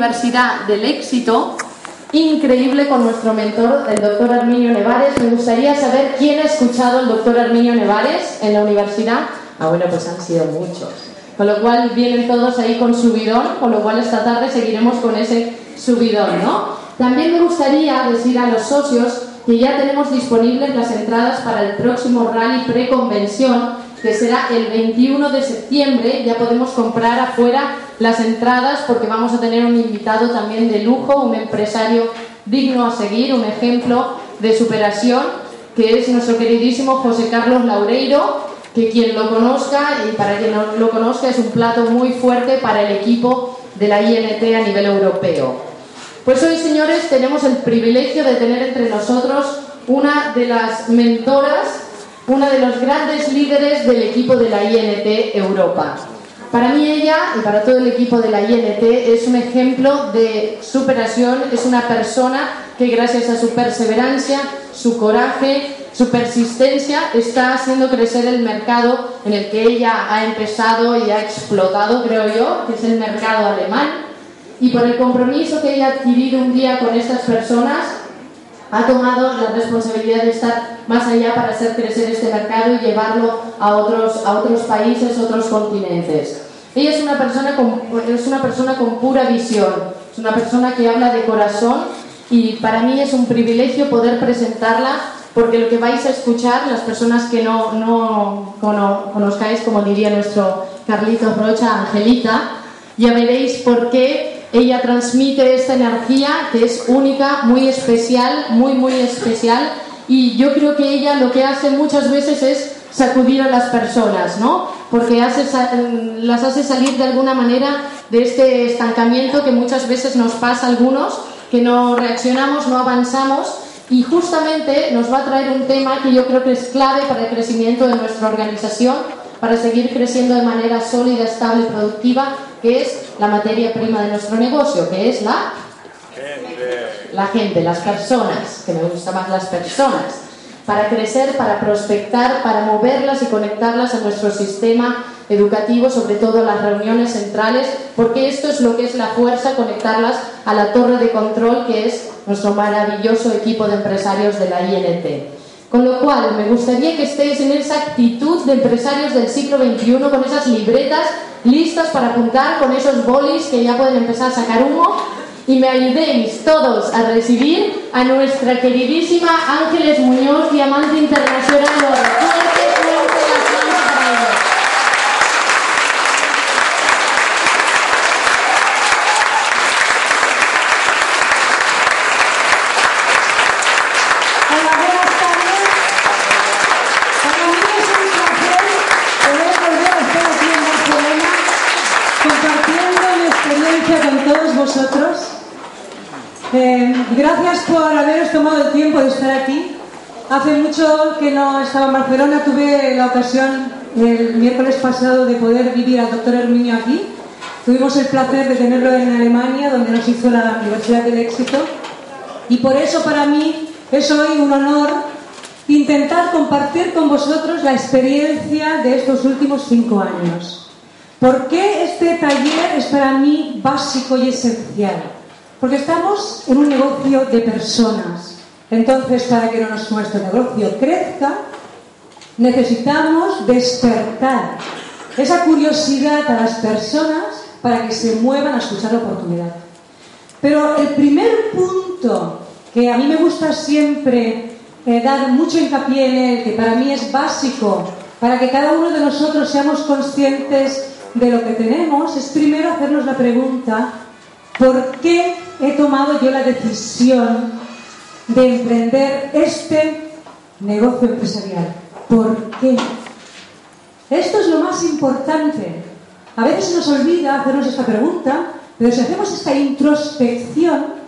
Universidad del Éxito increíble con nuestro mentor, el doctor Arminio Nevares. Me gustaría saber quién ha escuchado al doctor Arminio Nevares en la universidad. Ah, bueno, pues han sido muchos. Con lo cual vienen todos ahí con subidón, con lo cual esta tarde seguiremos con ese subidón, ¿no? También me gustaría decir a los socios que ya tenemos disponibles las entradas para el próximo rally preconvención, que será el 21 de septiembre. Ya podemos comprar afuera las entradas porque vamos a tener un invitado también de lujo, un empresario digno a seguir, un ejemplo de superación, que es nuestro queridísimo José Carlos Laureiro, que quien lo conozca y para quien no lo conozca es un plato muy fuerte para el equipo de la INT a nivel europeo. Pues hoy, señores, tenemos el privilegio de tener entre nosotros una de las mentoras, una de los grandes líderes del equipo de la INT Europa. Para mí ella y para todo el equipo de la INT es un ejemplo de superación, es una persona que gracias a su perseverancia, su coraje, su persistencia está haciendo crecer el mercado en el que ella ha empezado y ha explotado, creo yo, que es el mercado alemán y por el compromiso que ella ha adquirido un día con estas personas, ha tomado la responsabilidad de estar más allá para hacer crecer este mercado y llevarlo a otros, a otros países, otros continentes. Ella es una, persona con, es una persona con pura visión, es una persona que habla de corazón y para mí es un privilegio poder presentarla porque lo que vais a escuchar, las personas que no, no conozcáis, como diría nuestro Carlitos Rocha, Angelita, ya veréis por qué ella transmite esta energía que es única, muy especial, muy, muy especial. Y yo creo que ella lo que hace muchas veces es sacudir a las personas, ¿no? Porque las hace salir de alguna manera de este estancamiento que muchas veces nos pasa a algunos, que no reaccionamos, no avanzamos. Y justamente nos va a traer un tema que yo creo que es clave para el crecimiento de nuestra organización, para seguir creciendo de manera sólida, estable y productiva que es la materia prima de nuestro negocio, que es la gente. La gente, las personas, que me gusta más las personas, para crecer, para prospectar, para moverlas y conectarlas a nuestro sistema educativo, sobre todo las reuniones centrales, porque esto es lo que es la fuerza, conectarlas a la torre de control que es nuestro maravilloso equipo de empresarios de la INT. Con lo cual, me gustaría que estéis en esa actitud de empresarios del siglo XXI, con esas libretas listas para apuntar, con esos bolis que ya pueden empezar a sacar humo, y me ayudéis todos a recibir a nuestra queridísima Ángeles Muñoz, diamante internacional. Gracias por haberos tomado el tiempo de estar aquí. Hace mucho que no estaba en Barcelona, tuve la ocasión el miércoles pasado de poder vivir al doctor Herminio aquí. Tuvimos el placer de tenerlo en Alemania, donde nos hizo la Universidad del Éxito. Y por eso para mí es hoy un honor intentar compartir con vosotros la experiencia de estos últimos cinco años. ¿Por qué este taller es para mí básico y esencial? Porque estamos en un negocio de personas. Entonces, para que nuestro negocio crezca, necesitamos despertar esa curiosidad a las personas para que se muevan a escuchar la oportunidad. Pero el primer punto que a mí me gusta siempre eh, dar mucho hincapié en él, que para mí es básico, para que cada uno de nosotros seamos conscientes de lo que tenemos, es primero hacernos la pregunta, ¿por qué he tomado yo la decisión de emprender este negocio empresarial. ¿Por qué? Esto es lo más importante. A veces nos olvida hacernos esta pregunta, pero si hacemos esta introspección,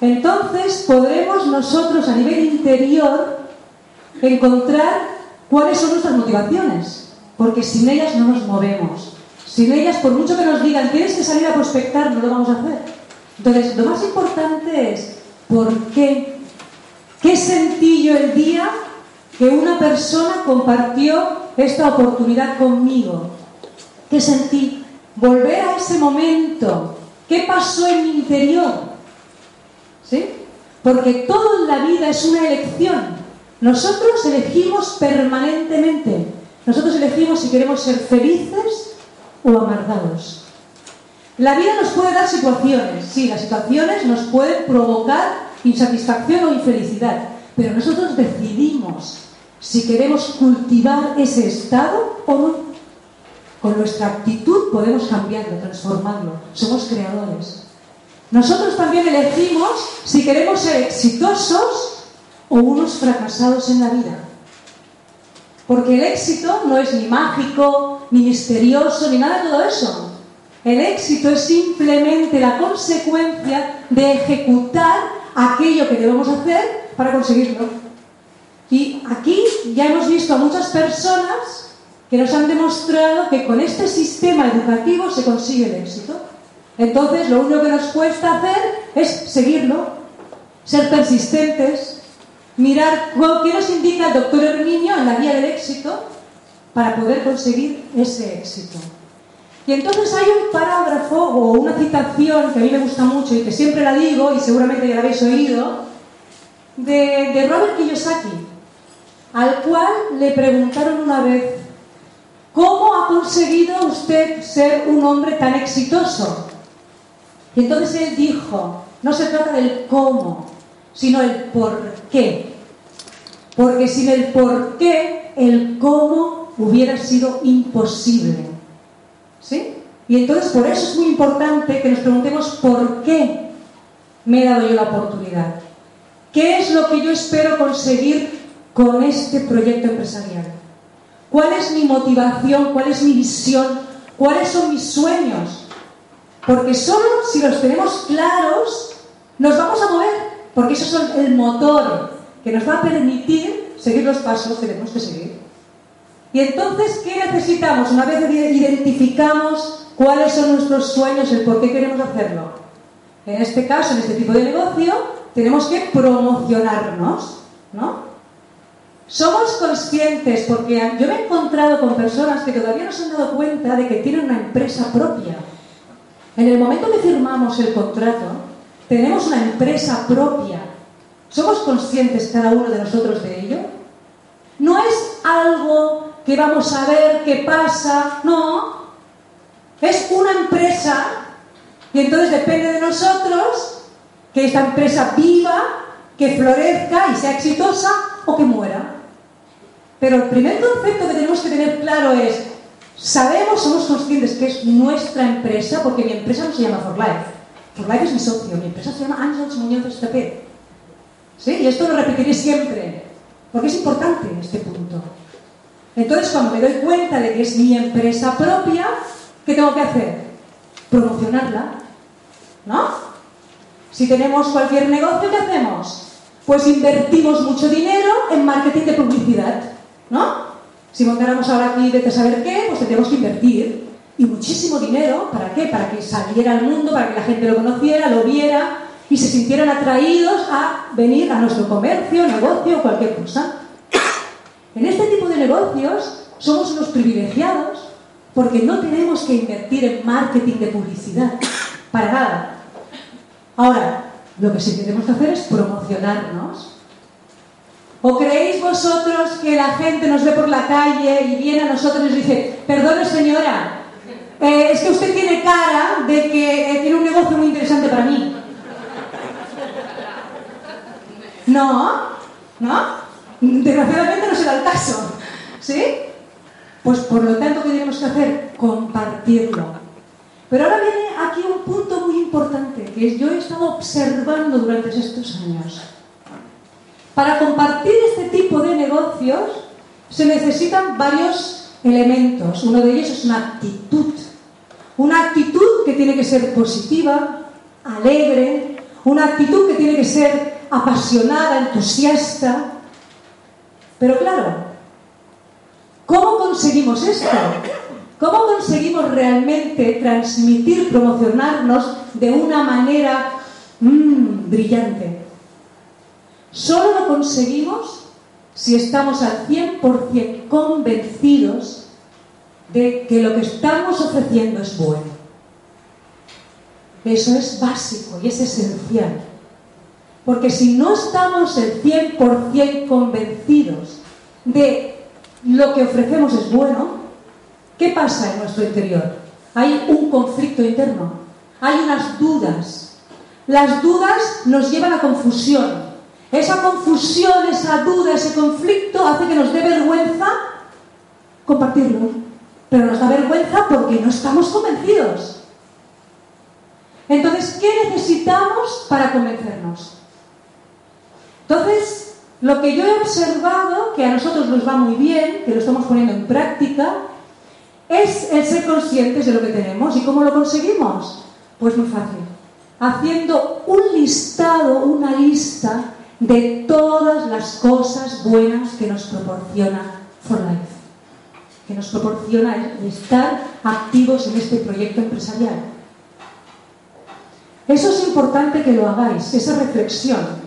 entonces podremos nosotros a nivel interior encontrar cuáles son nuestras motivaciones, porque sin ellas no nos movemos. Sin ellas, por mucho que nos digan, tienes que salir a prospectar, no lo vamos a hacer. Entonces, lo más importante es por qué. ¿Qué sentí yo el día que una persona compartió esta oportunidad conmigo? ¿Qué sentí? Volver a ese momento ¿Qué pasó en mi interior? ¿Sí? Porque todo en la vida es una elección. Nosotros elegimos permanentemente. Nosotros elegimos si queremos ser felices o amargados. La vida nos puede dar situaciones, sí, las situaciones nos pueden provocar insatisfacción o infelicidad, pero nosotros decidimos si queremos cultivar ese estado o no. Con nuestra actitud podemos cambiarlo, transformarlo. Somos creadores. Nosotros también elegimos si queremos ser exitosos o unos fracasados en la vida. Porque el éxito no es ni mágico, ni misterioso, ni nada de todo eso. El éxito es simplemente la consecuencia de ejecutar aquello que debemos hacer para conseguirlo. Y aquí ya hemos visto a muchas personas que nos han demostrado que con este sistema educativo se consigue el éxito. Entonces, lo único que nos cuesta hacer es seguirlo, ser persistentes, mirar qué nos indica el doctor Herminio en la guía del éxito para poder conseguir ese éxito. Y entonces hay un parágrafo o una citación que a mí me gusta mucho y que siempre la digo y seguramente ya la habéis oído, de, Robert Kiyosaki, al cual le preguntaron una vez, ¿cómo ha conseguido usted ser un hombre tan exitoso? Y entonces él dijo, no se trata del cómo, sino el por qué. Porque sin el por qué, el cómo hubiera sido imposible. ¿Sí? Y entonces por eso es muy importante que nos preguntemos por qué me he dado yo la oportunidad. ¿Qué es lo que yo espero conseguir con este proyecto empresarial? ¿Cuál es mi motivación? ¿Cuál es mi visión? ¿Cuáles son mis sueños? Porque solo si los tenemos claros nos vamos a mover, porque eso es el motor que nos va a permitir seguir los pasos que tenemos que seguir. Y entonces, ¿qué necesitamos? Una vez identificamos cuáles son nuestros sueños, el por qué queremos hacerlo. En este caso, en este tipo de negocio, tenemos que promocionarnos, ¿no? Somos conscientes, porque yo me he encontrado con personas que todavía no se han dado cuenta de que tienen una empresa propia. En el momento que firmamos el contrato, tenemos una empresa propia. ¿Somos conscientes cada uno de nosotros de ello? No es algo que vamos a ver qué pasa, no. Es una empresa y entonces depende de nosotros que esta empresa viva, que florezca y sea exitosa o que muera. Pero el primer concepto que tenemos que tener claro es, sabemos, somos conscientes que es nuestra empresa, porque mi empresa no se llama For Life. For Life es mi socio, mi empresa se llama Ángels Muñoz Estapé. ¿Sí? Y esto lo repetiré siempre, porque es importante este punto. Entonces, cuando me doy cuenta de que es mi empresa propia, ¿qué tengo que hacer? Promocionarla. ¿No? Si tenemos cualquier negocio, ¿qué hacemos? Pues invertimos mucho dinero en marketing de publicidad. ¿No? Si montáramos ahora aquí de saber qué, pues tendríamos que invertir. Y muchísimo dinero, ¿para qué? Para que saliera al mundo, para que la gente lo conociera, lo viera y se sintieran atraídos a venir a nuestro comercio, negocio cualquier cosa. En este tipo de negocios somos unos privilegiados porque no tenemos que invertir en marketing de publicidad, para nada. Ahora, lo que sí tenemos que hacer es promocionarnos. ¿O creéis vosotros que la gente nos ve por la calle y viene a nosotros y nos dice, perdone señora, eh, es que usted tiene cara de que eh, tiene un negocio muy interesante para mí? No, ¿no? Desgraciadamente no se da el caso. ¿Sí? Pues por lo tanto, ¿qué tenemos que hacer? Compartirlo. Pero ahora viene aquí un punto muy importante que yo he estado observando durante estos años. Para compartir este tipo de negocios se necesitan varios elementos. Uno de ellos es una actitud. Una actitud que tiene que ser positiva, alegre, una actitud que tiene que ser apasionada, entusiasta, pero claro, ¿cómo conseguimos esto? ¿Cómo conseguimos realmente transmitir, promocionarnos de una manera mmm, brillante? Solo lo conseguimos si estamos al 100% convencidos de que lo que estamos ofreciendo es bueno. Eso es básico y es esencial. Porque si no estamos el 100% convencidos de lo que ofrecemos es bueno, ¿qué pasa en nuestro interior? Hay un conflicto interno, hay unas dudas. Las dudas nos llevan a confusión. Esa confusión, esa duda, ese conflicto hace que nos dé vergüenza compartirlo. Pero nos da vergüenza porque no estamos convencidos. Entonces, ¿qué necesitamos para convencernos? Entonces, lo que yo he observado, que a nosotros nos va muy bien, que lo estamos poniendo en práctica, es el ser conscientes de lo que tenemos. ¿Y cómo lo conseguimos? Pues muy fácil. Haciendo un listado, una lista de todas las cosas buenas que nos proporciona For Life, que nos proporciona estar activos en este proyecto empresarial. Eso es importante que lo hagáis, esa reflexión.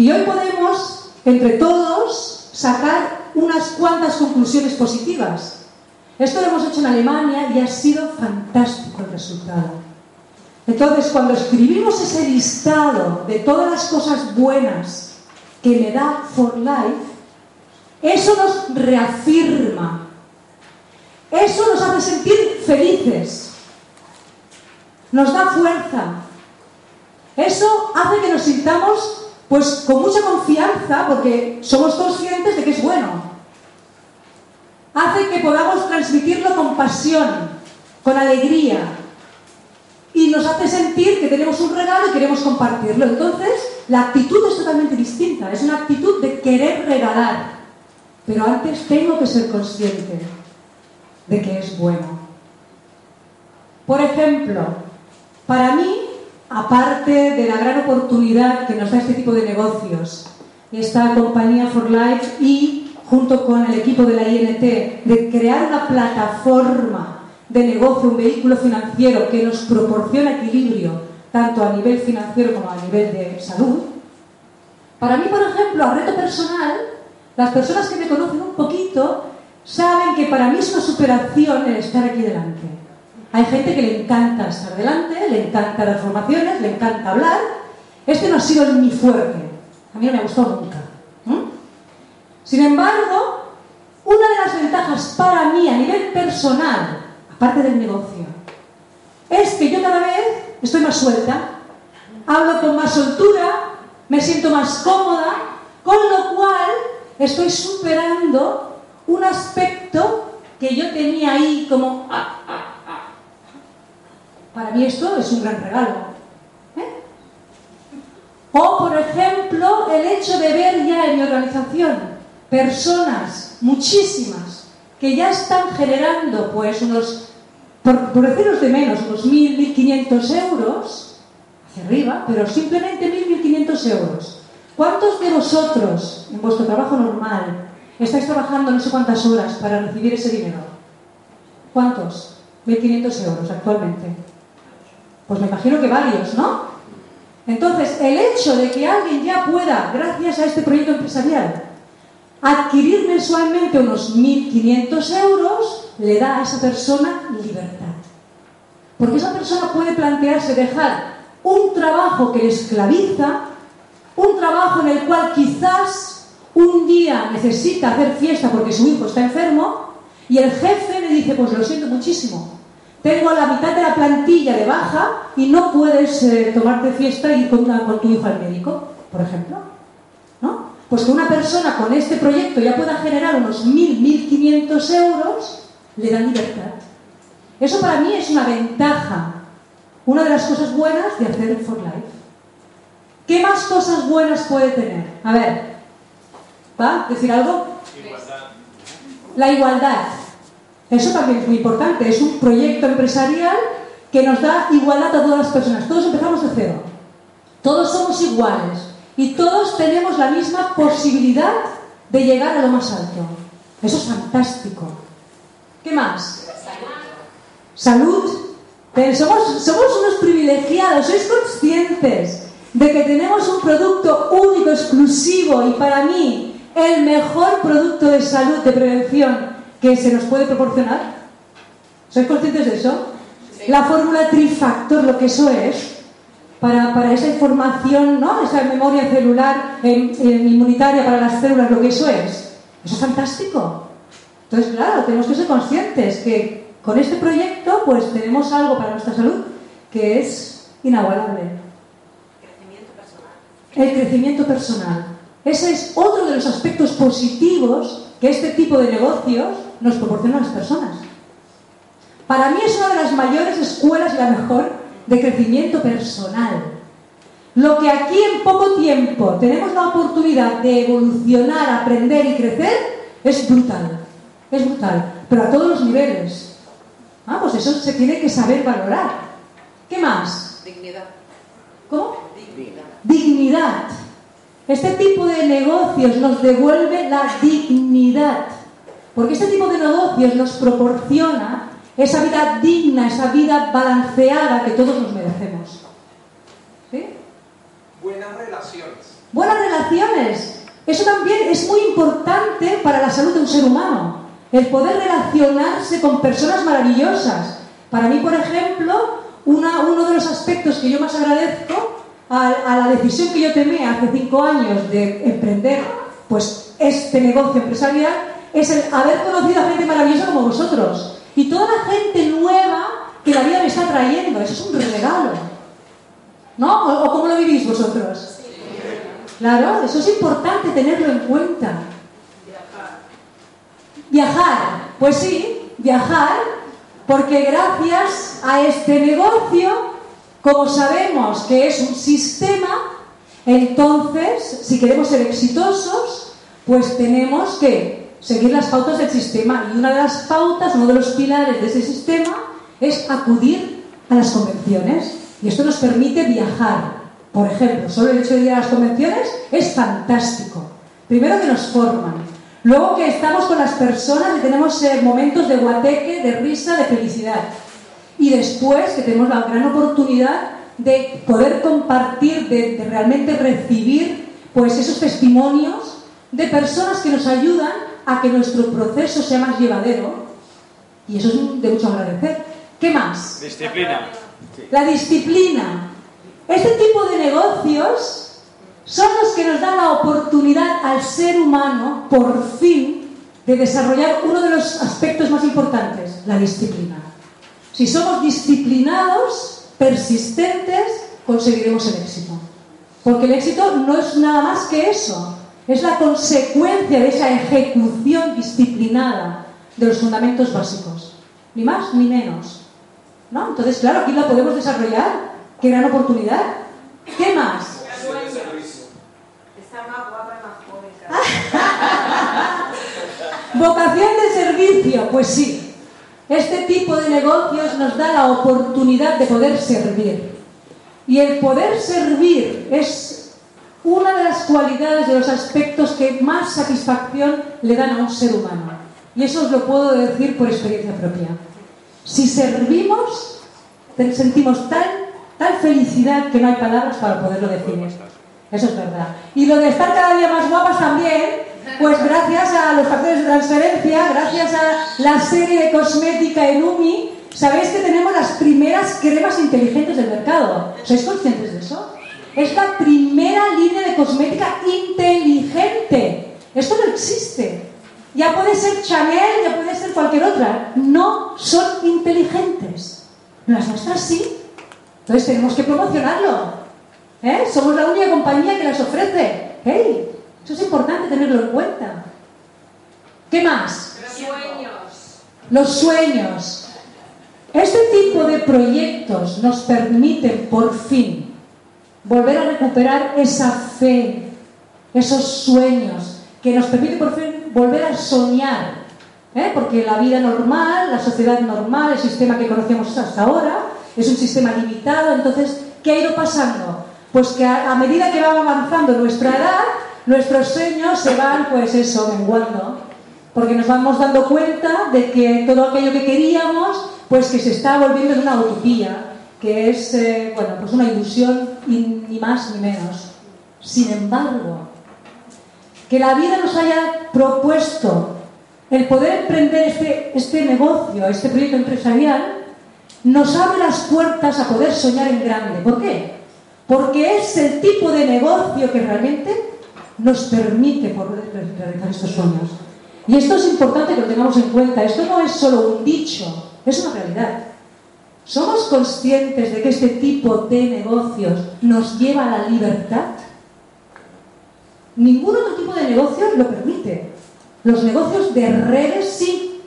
Y hoy podemos, entre todos, sacar unas cuantas conclusiones positivas. Esto lo hemos hecho en Alemania y ha sido fantástico el resultado. Entonces, cuando escribimos ese listado de todas las cosas buenas que me da For Life, eso nos reafirma, eso nos hace sentir felices, nos da fuerza, eso hace que nos sintamos pues con mucha confianza, porque somos conscientes de que es bueno. Hace que podamos transmitirlo con pasión, con alegría. Y nos hace sentir que tenemos un regalo y queremos compartirlo. Entonces, la actitud es totalmente distinta. Es una actitud de querer regalar. Pero antes tengo que ser consciente de que es bueno. Por ejemplo, para mí aparte de la gran oportunidad que nos da este tipo de negocios, esta compañía For Life y junto con el equipo de la INT, de crear una plataforma de negocio, un vehículo financiero que nos proporciona equilibrio, tanto a nivel financiero como a nivel de salud, para mí, por ejemplo, a reto personal, las personas que me conocen un poquito saben que para mí es una superación el estar aquí delante. Hay gente que le encanta estar delante, le encanta las formaciones, le encanta hablar. Este no ha sido mi fuerte. A mí no me ha gustado nunca. Sin embargo, una de las ventajas para mí a nivel personal, aparte del negocio, es que yo cada vez estoy más suelta, hablo con más soltura, me siento más cómoda, con lo cual estoy superando un aspecto que yo tenía ahí como... Ah, ah, para mí esto es un gran regalo. ¿eh? O, por ejemplo, el hecho de ver ya en mi organización personas, muchísimas, que ya están generando, pues, unos, por, por deciros de menos, unos 1.000, 1.500 euros, hacia arriba, pero simplemente 1.000, 1.500 euros. ¿Cuántos de vosotros, en vuestro trabajo normal, estáis trabajando no sé cuántas horas para recibir ese dinero? ¿Cuántos? 1.500 euros actualmente. Pues me imagino que varios, ¿no? Entonces, el hecho de que alguien ya pueda, gracias a este proyecto empresarial, adquirir mensualmente unos 1.500 euros, le da a esa persona libertad. Porque esa persona puede plantearse dejar un trabajo que le esclaviza, un trabajo en el cual quizás un día necesita hacer fiesta porque su hijo está enfermo, y el jefe le dice, pues lo siento muchísimo, tengo la mitad de la plantilla de baja y no puedes eh, tomarte fiesta y ir con, con, tu hijo al médico, por ejemplo. ¿No? Pues que una persona con este proyecto ya pueda generar unos 1.000, 1.500 euros, le da libertad. Eso para mí es una ventaja, una de las cosas buenas de hacer For Life. ¿Qué más cosas buenas puede tener? A ver, ¿va? ¿Decir algo? Igualdad. La igualdad. Eso también es muy importante. Es un proyecto empresarial que nos da igualdad a todas las personas. Todos empezamos de cero. Todos somos iguales. Y todos tenemos la misma posibilidad de llegar a lo más alto. Eso es fantástico. ¿Qué más? Salud. Somos, somos unos privilegiados. ¿Sois conscientes de que tenemos un producto único, exclusivo y para mí el mejor producto de salud, de prevención que se nos puede proporcionar? ¿Sois conscientes de eso? la fórmula trifactor, lo que eso es, para, para esa información, ¿no? esa memoria celular eh, eh, inmunitaria para las células, lo que eso es. Eso es fantástico. Entonces, claro, tenemos que ser conscientes que con este proyecto pues tenemos algo para nuestra salud que es inagualable. Crecimiento personal. El crecimiento personal. Ese es otro de los aspectos positivos que este tipo de negocios nos proporciona a las personas. Para mí es una de las mayores escuelas y la mejor de crecimiento personal. Lo que aquí en poco tiempo tenemos la oportunidad de evolucionar, aprender y crecer es brutal. Es brutal. Pero a todos los niveles. Ah, pues eso se tiene que saber valorar. ¿Qué más? Dignidad. ¿Cómo? Dignidad. Dignidad. Este tipo de negocios nos devuelve la dignidad. Porque este tipo de negocios nos proporciona esa vida digna, esa vida balanceada que todos nos merecemos. ¿Sí? Buenas relaciones. Buenas relaciones. Eso también es muy importante para la salud de un ser humano. El poder relacionarse con personas maravillosas. Para mí, por ejemplo, una- uno de los aspectos que yo más agradezco a, a la decisión que yo tomé hace cinco años de emprender pues, este negocio empresarial es el haber conocido a gente maravillosa como vosotros. Y toda la gente nueva que la vida me está trayendo. Eso es un regalo. ¿No? ¿O, cómo lo vivís vosotros? Claro, eso es importante tenerlo en cuenta. Viajar, pues sí, viajar, porque gracias a este negocio, como sabemos que es un sistema, entonces, si queremos ser exitosos, pues tenemos que seguir las pautas del sistema. Y una de las pautas, uno de los pilares de ese sistema, es acudir a las convenciones. Y esto nos permite viajar. Por ejemplo, solo el hecho de ir a las convenciones es fantástico. Primero que nos forman. Luego que estamos con las personas y tenemos eh, momentos de guateque, de risa, de felicidad. Y después que tenemos la gran oportunidad de poder compartir, de, de realmente recibir pues esos testimonios de personas que nos ayudan a que nuestro proceso sea más llevadero. Y eso es de mucho agradecer. ¿Qué más? Disciplina. La disciplina. Este tipo de negocios son los que nos dan la oportunidad al ser humano, por fin, de desarrollar uno de los aspectos más importantes, la disciplina. Si somos disciplinados, persistentes, conseguiremos el éxito. Porque el éxito no es nada más que eso, es la consecuencia de esa ejecución disciplinada de los fundamentos básicos. Ni más ni menos. ¿No? Entonces, claro, aquí la podemos desarrollar. Qué gran oportunidad. ¿Qué más? Está más guapa y más joven. Vocación de servicio, pues sí. Este tipo de negocios nos da la oportunidad de poder servir. Y el poder servir es una de las cualidades, de los aspectos que más satisfacción le dan a un ser humano. Y eso os lo puedo decir por experiencia propia. Si servimos, sentimos tal, tal felicidad que no hay palabras para poderlo definir. Eso es verdad. Y lo de estar cada día más guapas también, pues gracias a los factores de transferencia, gracias a la serie de cosmética Enumi, sabéis que tenemos las primeras cremas inteligentes del mercado. ¿Sois conscientes de eso? Es la primera línea de cosmética inteligente. Esto no existe. Ya puede ser Chanel, ya puede ser cualquier otra. No son inteligentes. Las nuestras sí. Entonces tenemos que promocionarlo. ¿Eh? Somos la única compañía que las ofrece. ¡Hey! Eso es importante tenerlo en cuenta. ¿Qué más? Sueños. Los sueños. Este tipo de proyectos nos permiten por fin volver a recuperar esa fe, esos sueños, que nos permiten por fin volver a soñar. ¿eh? Porque la vida normal, la sociedad normal, el sistema que conocíamos hasta ahora, es un sistema limitado. Entonces, ¿qué ha ido pasando? Pues que a, a medida que va avanzando nuestra edad, nuestros sueños se van, pues eso, menguando porque nos vamos dando cuenta de que todo aquello que queríamos, pues que se está volviendo en una utopía, que es, eh, bueno, pues una ilusión ni más ni menos. Sin embargo, que la vida nos haya propuesto el poder emprender este, este negocio, este proyecto empresarial, nos abre las puertas a poder soñar en grande. ¿Por qué? Porque es el tipo de negocio que realmente nos permite poder realizar estos sueños. Y esto es importante que lo tengamos en cuenta. Esto no es solo un dicho, es una realidad. ¿Somos conscientes de que este tipo de negocios nos lleva a la libertad? Ningún otro tipo de negocio lo permite. Los negocios de redes sí.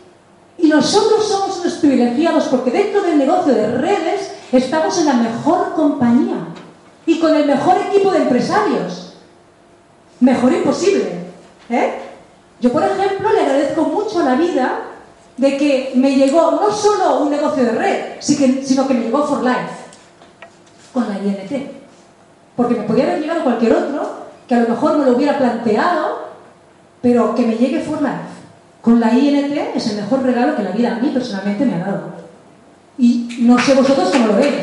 Y nosotros somos unos privilegiados porque dentro del negocio de redes estamos en la mejor compañía y con el mejor equipo de empresarios. Mejor imposible. ¿eh? Yo, por ejemplo, le agradezco mucho la vida de que me llegó no solo un negocio de red, sino que me llegó For Life con la INT. Porque me podía haber llegado cualquier otro que a lo mejor me lo hubiera planteado, pero que me llegue For Life con la INT es el mejor regalo que la vida a mí personalmente me ha dado. Y no sé vosotros cómo lo veis.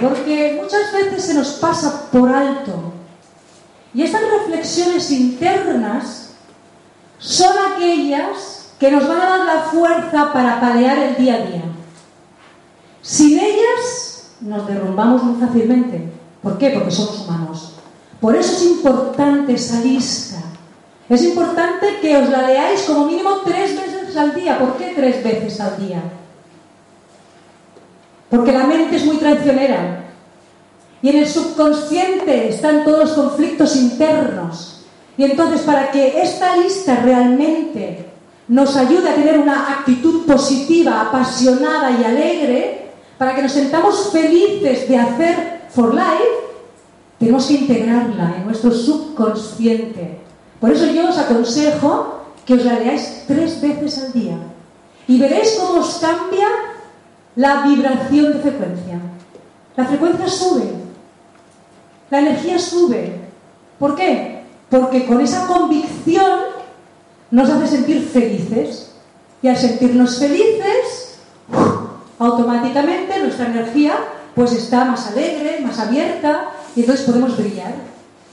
Porque muchas veces se nos pasa por alto. Y estas reflexiones internas son aquellas que nos van a dar la fuerza para palear el día a día. Sin ellas nos derrumbamos muy fácilmente. ¿Por qué? Porque somos humanos. Por eso es importante esa lista. Es importante que os la leáis como mínimo tres veces al día. ¿Por qué tres veces al día? Porque la mente es muy traicionera. Y en el subconsciente están todos los conflictos internos. Y entonces para que esta lista realmente nos ayude a tener una actitud positiva, apasionada y alegre, para que nos sentamos felices de hacer for life, tenemos que integrarla en nuestro subconsciente. Por eso yo os aconsejo que os la leáis tres veces al día. Y veréis cómo os cambia la vibración de frecuencia. La frecuencia sube, la energía sube. ¿Por qué? Porque con esa convicción nos hace sentir felices. Y al sentirnos felices, automáticamente nuestra energía pues está más alegre, más abierta y entonces podemos brillar.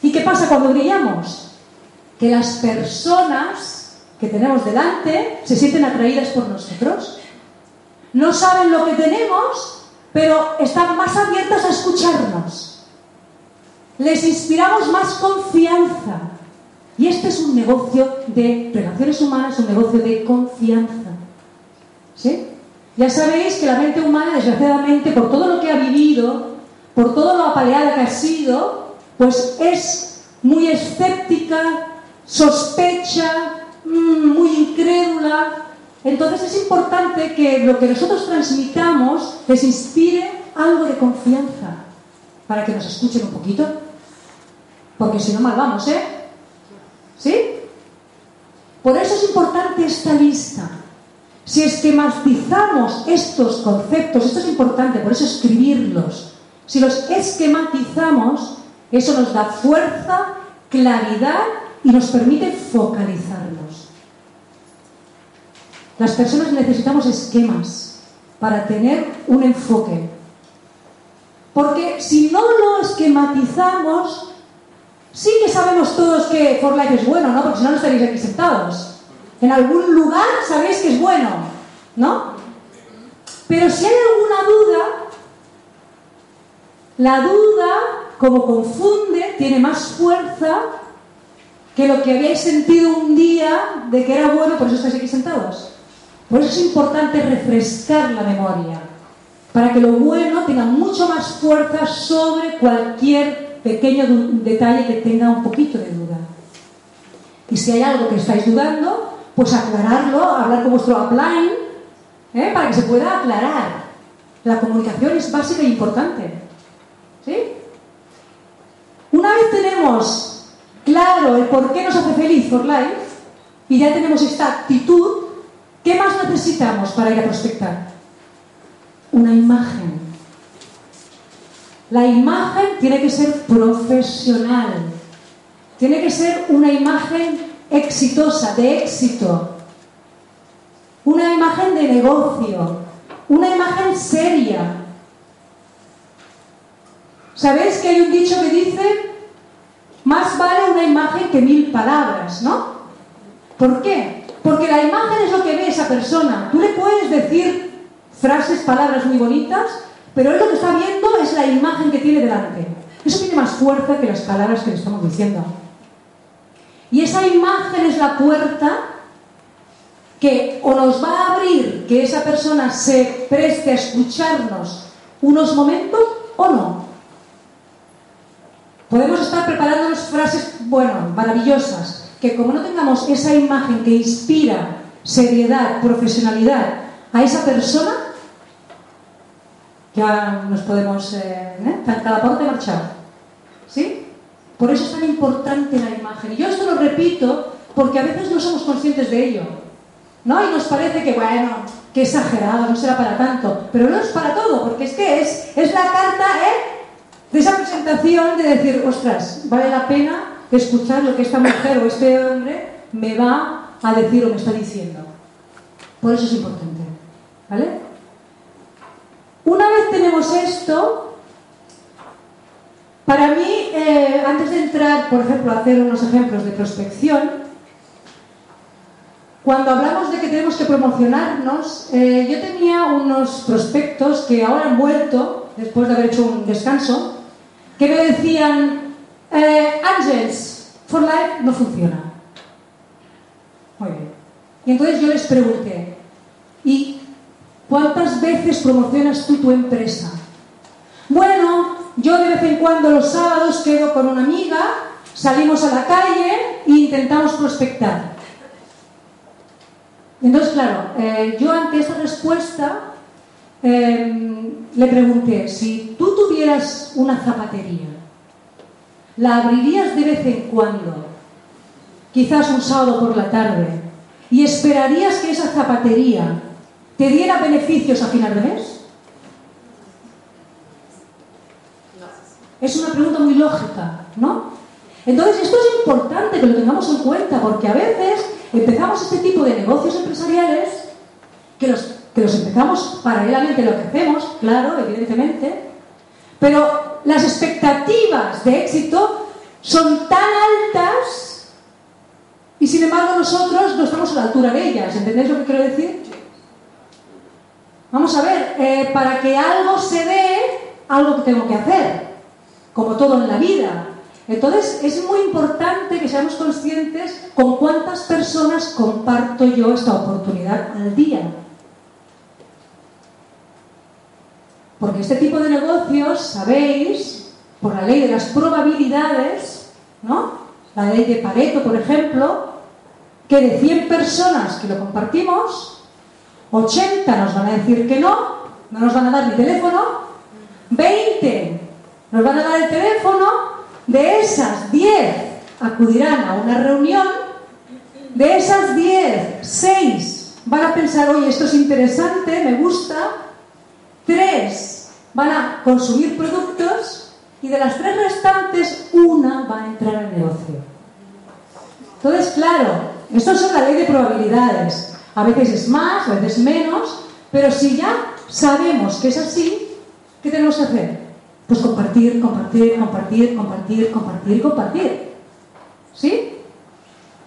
¿Y qué pasa cuando brillamos? Que las personas que tenemos delante se sienten atraídas por nosotros no saben lo que tenemos, pero están más abiertas a escucharnos. Les inspiramos más confianza. Y este es un negocio de relaciones humanas, un negocio de confianza. ¿Sí? Ya sabéis que la mente humana, desgraciadamente, por todo lo que ha vivido, por todo lo apaleada que ha sido, pues es muy escéptica, sospecha, mm, muy incrédula, entonces es importante que lo que nosotros transmitamos les inspire algo de confianza para que nos escuchen un poquito. Porque si no, mal vamos, ¿eh? ¿Sí? Por eso es importante esta lista. Si esquematizamos estos conceptos, esto es importante, por eso escribirlos. Si los esquematizamos, eso nos da fuerza, claridad y nos permite focalizarnos. Las personas necesitamos esquemas para tener un enfoque. Porque si no lo esquematizamos, sí que sabemos todos que For Life es bueno, ¿no? Porque si no, no estaréis aquí sentados. En algún lugar sabéis que es bueno, ¿no? Pero si hay alguna duda, la duda, como confunde, tiene más fuerza que lo que habíais sentido un día de que era bueno, por eso estáis aquí sentados. Por eso es importante refrescar la memoria, para que lo bueno tenga mucho más fuerza sobre cualquier pequeño detalle que tenga un poquito de duda. Y si hay algo que estáis dudando, pues aclararlo, hablar con vuestro upline, ¿eh? para que se pueda aclarar. La comunicación es básica e importante. ¿Sí? Una vez tenemos claro el por qué nos hace feliz for life, y ya tenemos esta actitud, ¿Qué más necesitamos para ir a prospectar? Una imagen. La imagen tiene que ser profesional. Tiene que ser una imagen exitosa, de éxito. Una imagen de negocio. Una imagen seria. ¿Sabéis que hay un dicho que dice más vale una imagen que mil palabras, ¿no? ¿Por qué? Porque la imagen es lo que ve esa persona. Tú le puedes decir frases, palabras muy bonitas, pero él lo que está viendo es la imagen que tiene delante. Eso tiene más fuerza que las palabras que le estamos diciendo. Y esa imagen es la puerta que o nos va a abrir que esa persona se preste a escucharnos unos momentos o no. Podemos estar preparándonos frases, bueno, maravillosas, que como no tengamos esa imagen que inspira seriedad, profesionalidad a esa persona, ya nos podemos, eh, ¿eh? cada parte marchar. ¿Sí? Por eso es tan importante la imagen. Y yo esto lo repito porque a veces no somos conscientes de ello. ¿No? Y nos parece que, bueno, que exagerado, no será para tanto. Pero no es para todo, porque es que es, es la carta ¿eh? de esa presentación de decir, ostras, vale la pena escuchar lo que esta mujer o este hombre me va a decir o me está diciendo. Por eso es importante. ¿Vale? Una vez tenemos esto, para mí, eh, antes de entrar, por ejemplo, a hacer unos ejemplos de prospección, cuando hablamos de que tenemos que promocionarnos, eh, yo tenía unos prospectos que ahora han vuelto, después de haber hecho un descanso, que me decían, eh, Angels, for Life no funciona. Muy bien. Y entonces yo les pregunté, ¿y cuántas veces promocionas tú tu empresa? Bueno, yo de vez en cuando los sábados quedo con una amiga, salimos a la calle e intentamos prospectar. Entonces, claro, eh, yo ante esa respuesta eh, le pregunté, si tú tuvieras una zapatería, ¿la abrirías de vez en cuando? Quizás un sábado por la tarde. ¿Y esperarías que esa zapatería te diera beneficios a final de mes? Es una pregunta muy lógica, ¿no? Entonces, esto es importante que lo tengamos en cuenta, porque a veces empezamos este tipo de negocios empresariales que los, que los empezamos paralelamente a lo que hacemos, claro, evidentemente, pero las expectativas de éxito son tan altas y sin embargo nosotros no estamos a la altura de ellas. ¿Entendéis lo que quiero decir? Vamos a ver, eh, para que algo se dé, algo que tengo que hacer, como todo en la vida. Entonces, es muy importante que seamos conscientes con cuántas personas comparto yo esta oportunidad al día. Porque este tipo de negocios, sabéis, por la ley de las probabilidades, ¿no? La ley de Pareto, por ejemplo, que de 100 personas que lo compartimos, 80 nos van a decir que no, no nos van a dar ni teléfono, 20 nos van a dar el teléfono de esas 10 acudirán a una reunión, de esas 10, 6 van a pensar, oye, esto es interesante, me gusta, 3 van a consumir productos y de las 3 restantes, una va a entrar al negocio. Entonces, claro, esto es la ley de probabilidades. A veces es más, a veces menos, pero si ya sabemos que es así, ¿qué tenemos que hacer? Pues compartir, compartir, compartir, compartir, compartir, compartir. ¿Sí?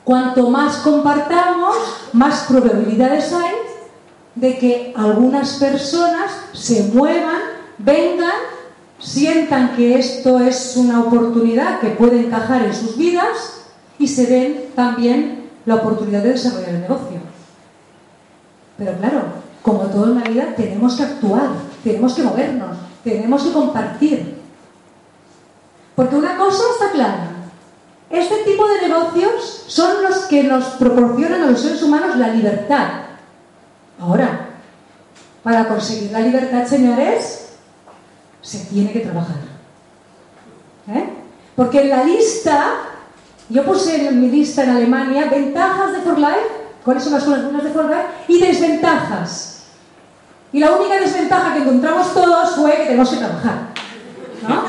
Cuanto más compartamos, más probabilidades hay de que algunas personas se muevan, vengan, sientan que esto es una oportunidad que puede encajar en sus vidas y se den también la oportunidad de desarrollar el negocio. Pero claro, como todo en la vida, tenemos que actuar, tenemos que movernos, tenemos que compartir. Porque una cosa está clara, este tipo de negocios son los que nos proporcionan a los seres humanos la libertad. Ahora, para conseguir la libertad, señores, se tiene que trabajar. ¿Eh? Porque en la lista, yo puse en mi lista en Alemania ventajas de For Life, cuáles son las cosas de For Life, y desventajas. Y la única desventaja que encontramos todos fue que tenemos que trabajar. ¿no?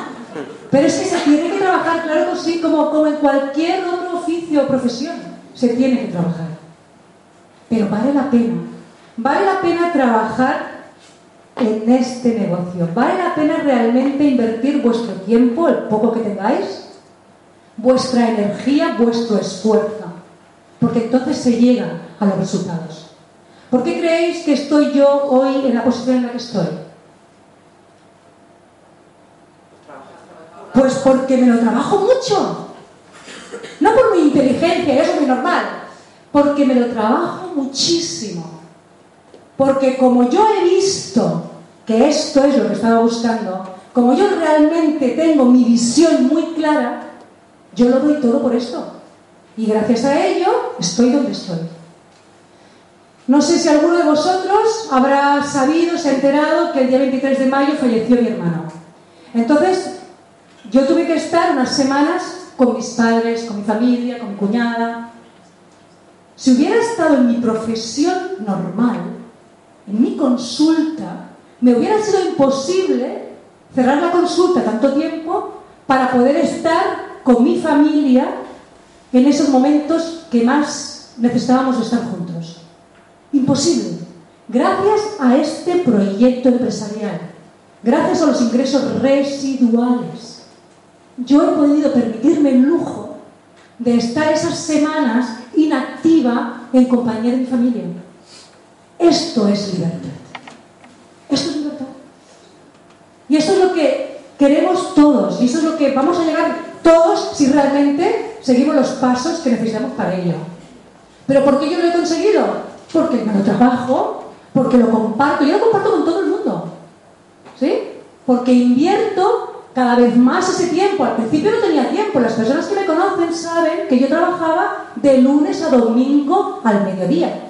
Pero es que se tiene que trabajar, claro que sí, como, como en cualquier otro oficio o profesión. Se tiene que trabajar. Pero vale la pena. Vale la pena trabajar en este negocio. Vale la pena realmente invertir vuestro tiempo, el poco que tengáis, vuestra energía, vuestro esfuerzo, porque entonces se llega a los resultados. ¿Por qué creéis que estoy yo hoy en la posición en la que estoy? Pues porque me lo trabajo mucho. No por mi inteligencia, eso es muy normal. Porque me lo trabajo muchísimo. Porque como yo he visto que esto es lo que estaba buscando, como yo realmente tengo mi visión muy clara, yo lo doy todo por esto. Y gracias a ello estoy donde estoy. No sé si alguno de vosotros habrá sabido, se ha enterado que el día 23 de mayo falleció mi hermano. Entonces, yo tuve que estar unas semanas con mis padres, con mi familia, con mi cuñada. Si hubiera estado en mi profesión normal, en mi consulta, me hubiera sido imposible cerrar la consulta tanto tiempo para poder estar con mi familia en esos momentos que más necesitábamos estar juntos. Imposible. Gracias a este proyecto empresarial, gracias a los ingresos residuales, yo he podido permitirme el lujo de estar esas semanas inactiva en compañía de mi familia. Esto es libertad. Esto es libertad. Y esto es lo que queremos todos. Y eso es lo que vamos a llegar todos si realmente seguimos los pasos que necesitamos para ello. ¿Pero por qué yo lo he conseguido? Porque me lo trabajo, porque lo comparto. Yo lo comparto con todo el mundo. ¿Sí? Porque invierto cada vez más ese tiempo. Al principio no tenía tiempo. Las personas que me conocen saben que yo trabajaba de lunes a domingo al mediodía.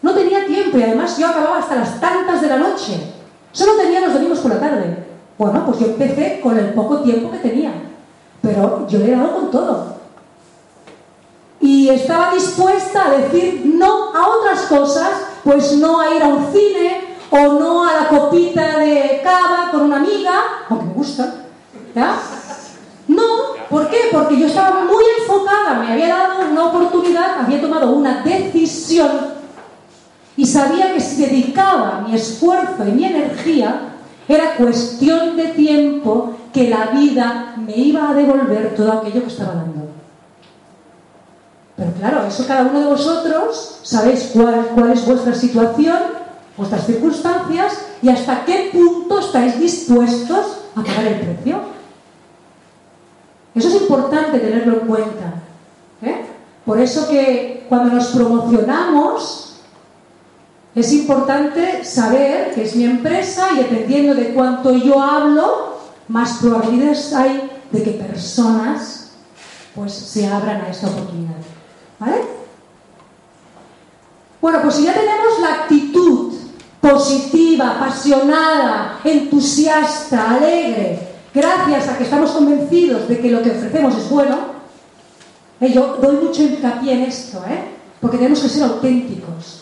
No tenía tiempo y además yo acababa hasta las tantas de la noche. Solo tenía los domingos por la tarde. Bueno, pues yo empecé con el poco tiempo que tenía. Pero yo le he dado con todo. Y estaba dispuesta a decir no a otras cosas, pues no a ir a un cine o no a la copita de cava con una amiga, aunque me gusta, ¿Ya? No, ¿por qué? Porque yo estaba muy enfocada, me había dado una oportunidad, había tomado una decisión y sabía que si dedicaba mi esfuerzo y mi energía, era cuestión de tiempo que la vida me iba a devolver todo aquello que estaba dando. Pero claro, eso cada uno de vosotros sabéis cuál, cuál es vuestra situación, vuestras circunstancias y hasta qué punto estáis dispuestos a pagar el precio. Eso es importante tenerlo en cuenta. ¿eh? Por eso que cuando nos promocionamos, es importante saber que es mi empresa y dependiendo de cuánto yo hablo, más probabilidades hay de que personas pues se abran a esta oportunidad. ¿Vale? Bueno, pues si ya tenemos la actitud positiva, apasionada, entusiasta, alegre, gracias a que estamos convencidos de que lo que ofrecemos es bueno, eh, yo doy mucho hincapié en esto, ¿eh? porque tenemos que ser auténticos.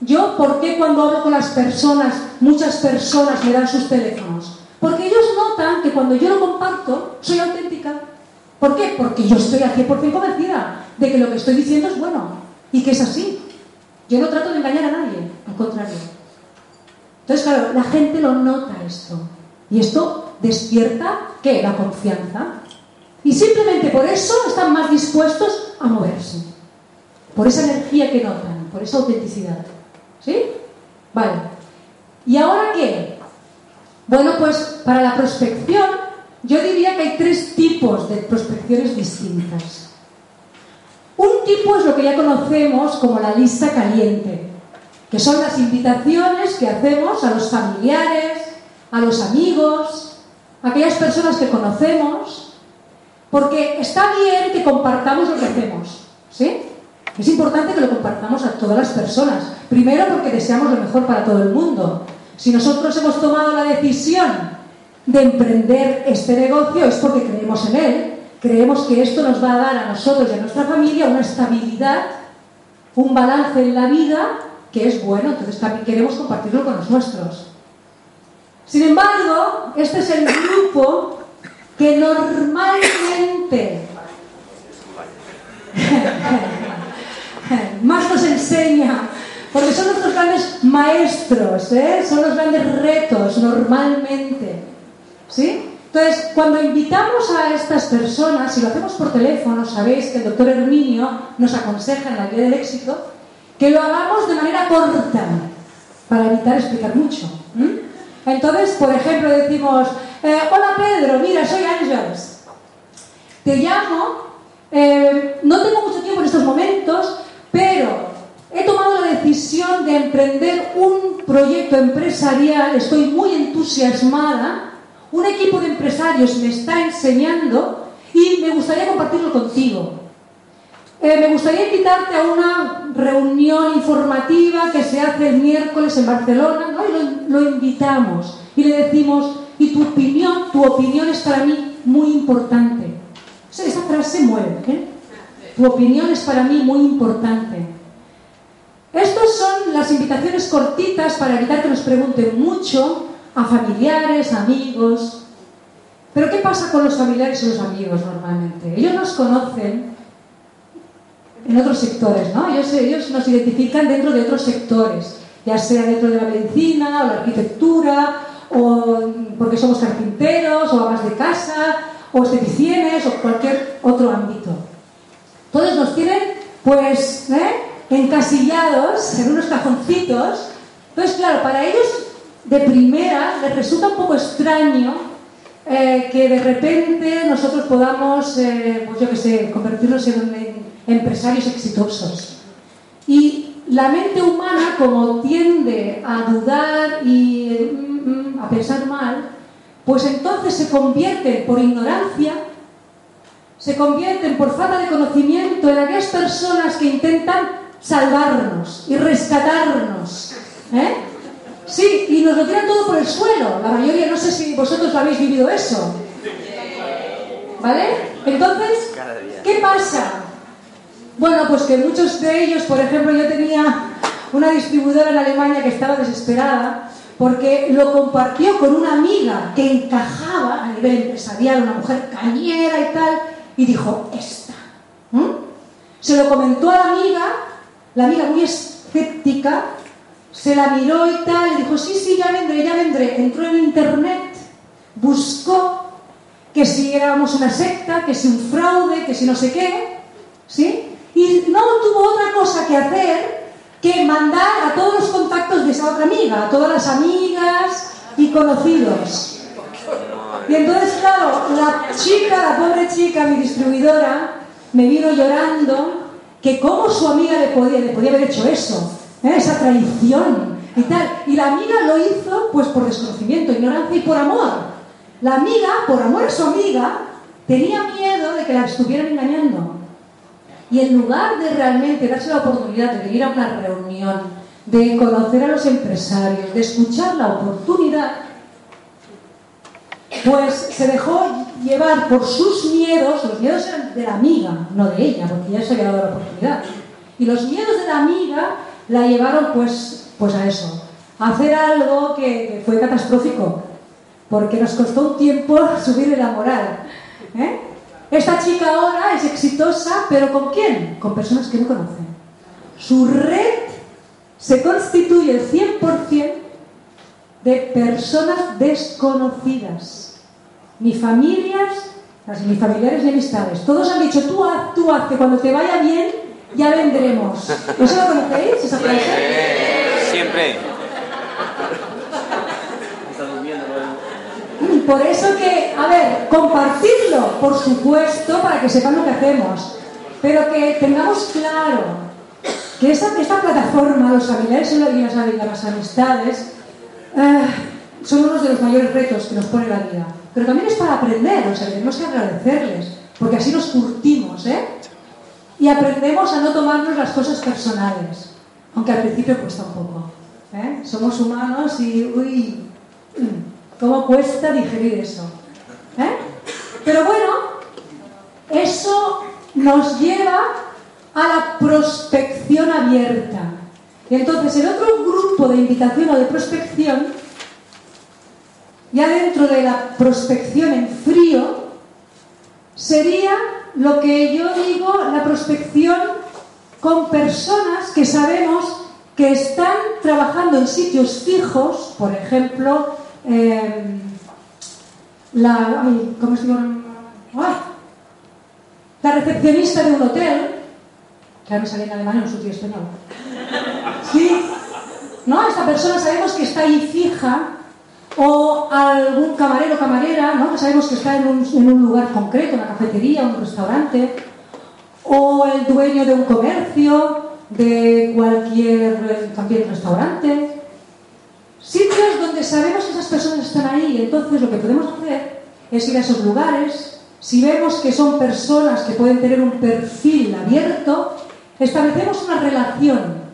Yo, ¿por qué cuando hablo con las personas, muchas personas me dan sus teléfonos? Porque ellos notan que cuando yo lo comparto, soy auténtica. ¿Por qué? Porque yo estoy al 100% convencida de que lo que estoy diciendo es bueno y que es así. Yo no trato de engañar a nadie, al contrario. Entonces, claro, la gente lo nota esto. Y esto despierta ¿qué? La confianza. Y simplemente por eso están más dispuestos a moverse. Por esa energía que notan, por esa autenticidad. ¿Sí? Vale. ¿Y ahora qué? Bueno, pues para la prospección, yo diría que hay tres tipos de prospecciones distintas. Un tipo es lo que ya conocemos como la lista caliente, que son las invitaciones que hacemos a los familiares, a los amigos, aquellas personas que conocemos, porque está bien que compartamos lo que hacemos, ¿sí? Es importante que lo compartamos a todas las personas. Primero porque deseamos lo mejor para todo el mundo. Si nosotros hemos tomado la decisión de emprender este negocio es porque creemos en él. Creemos que esto nos va a dar a nosotros y a nuestra familia una estabilidad, un balance en la vida que es bueno. Entonces también queremos compartirlo con los nuestros. Sin embargo, este es el grupo que normalmente más nos enseña, porque son nuestros grandes maestros, ¿eh? son los grandes retos normalmente. ¿Sí? Entonces, cuando invitamos a estas personas, si lo hacemos por teléfono, sabéis que el doctor Herminio nos aconseja en la guía del éxito que lo hagamos de manera corta para evitar explicar mucho. ¿m? Entonces, por ejemplo, decimos, eh, hola Pedro, mira, soy Ángeles. Te llamo, eh, no tengo mucho tiempo en estos momentos, pero he tomado la decisión de emprender un proyecto empresarial, estoy muy entusiasmada, un equipo de empresarios me está enseñando y me gustaría compartirlo contigo. Eh, me gustaría invitarte a una reunión informativa que se hace el miércoles en Barcelona, ¿no? Y lo, lo invitamos y le decimos, y tu opinión, tu opinión es para mí muy importante. O esa frase mueve, ¿eh? Tu opinión es para mí muy importante. Estas son las invitaciones cortitas para evitar que nos pregunten mucho a familiares, amigos. Pero ¿qué pasa con los familiares y los amigos normalmente? Ellos nos conocen en otros sectores, ¿no? Ellos, ellos nos identifican dentro de otros sectores, ya sea dentro de la medicina o la arquitectura, o porque somos carpinteros, o amas de casa, o esteticienes, o cualquier otro ámbito. Todos nos tienen, pues, ¿eh? encasillados en unos cajoncitos. Entonces, claro, para ellos de primera les resulta un poco extraño eh, que de repente nosotros podamos, eh, pues yo qué sé, convertirnos en, empresarios exitosos. Y la mente humana, como tiende a dudar y mm, mm, a pensar mal, pues entonces se convierten por ignorancia, se convierten por falta de conocimiento en aquellas personas que intentan salvarnos y rescatarnos. ¿eh? Sí, y nos lo tiran todo por el suelo. La mayoría, no sé si vosotros lo habéis vivido eso. ¿Vale? Entonces, ¿qué pasa? Bueno, pues que muchos de ellos, por ejemplo, yo tenía una distribuidora en Alemania que estaba desesperada porque lo compartió con una amiga que encajaba a nivel empresarial, una mujer cañera y tal, y dijo, esta. ¿Mm? Se lo comentó a la amiga, la amiga muy escéptica, se la miró y tal, y dijo, sí, sí, ya vendré, ya vendré. Entró en internet, buscó que si éramos una secta, que si un fraude, que si no sé qué, ¿sí? Y no tuvo otra cosa que hacer que mandar a todos los contactos de esa otra amiga, a todas las amigas y conocidos. Y entonces, claro, la chica, la pobre chica, mi distribuidora, me vino llorando que cómo su amiga le podía, le podía haber hecho eso, ¿eh? esa traición y tal. Y la amiga lo hizo pues por desconocimiento, ignorancia y por amor. La amiga, por amor a su amiga, tenía miedo de que la estuvieran engañando. Y en lugar de realmente darse la oportunidad de ir a una reunión, de conocer a los empresarios, de escuchar la oportunidad, pues se dejó llevar por sus miedos, los miedos eran de la amiga, no de ella, porque ya se había dado la oportunidad. Y los miedos de la amiga la llevaron pues, pues a eso, a hacer algo que, fue catastrófico, porque nos costó un tiempo subirle la moral. ¿eh? Esta chica ahora es exitosa, pero ¿con quién? Con personas que no conocen. Su red se constituye el 100% de personas desconocidas. Ni familias, ni familiares ni amistades. Todos han dicho, tú haz, tú haz, que cuando te vaya bien, ya vendremos. ¿Eso lo conocéis, esa frase? Siempre. Por eso que, a ver, compartirlo, por supuesto, para que sepan lo que hacemos, pero que tengamos claro que esta, esta plataforma, los familiares y las, las amistades, eh, son uno de los mayores retos que nos pone la vida. Pero también es para aprender, o sea, tenemos que agradecerles, porque así nos curtimos, ¿eh? Y aprendemos a no tomarnos las cosas personales, aunque al principio cuesta un poco. ¿eh? Somos humanos y, uy, ¿Cómo cuesta digerir eso? ¿Eh? Pero bueno, eso nos lleva a la prospección abierta. Y entonces el otro grupo de invitación o de prospección, ya dentro de la prospección en frío, sería lo que yo digo la prospección con personas que sabemos que están trabajando en sitios fijos, por ejemplo, eh, la, la recepcionista de un hotel, que ahora me sale en alemán en su tío español. Sí, ¿no? Esta persona sabemos que está ahí fija, o algún camarero camarera, ¿no? Que sabemos que está en un, lugar concreto, una cafetería, un restaurante, o el dueño de un comercio, de cualquier también restaurante. Sitios donde sabemos que esas personas están ahí, entonces lo que podemos hacer es ir a esos lugares. Si vemos que son personas que pueden tener un perfil abierto, establecemos una relación.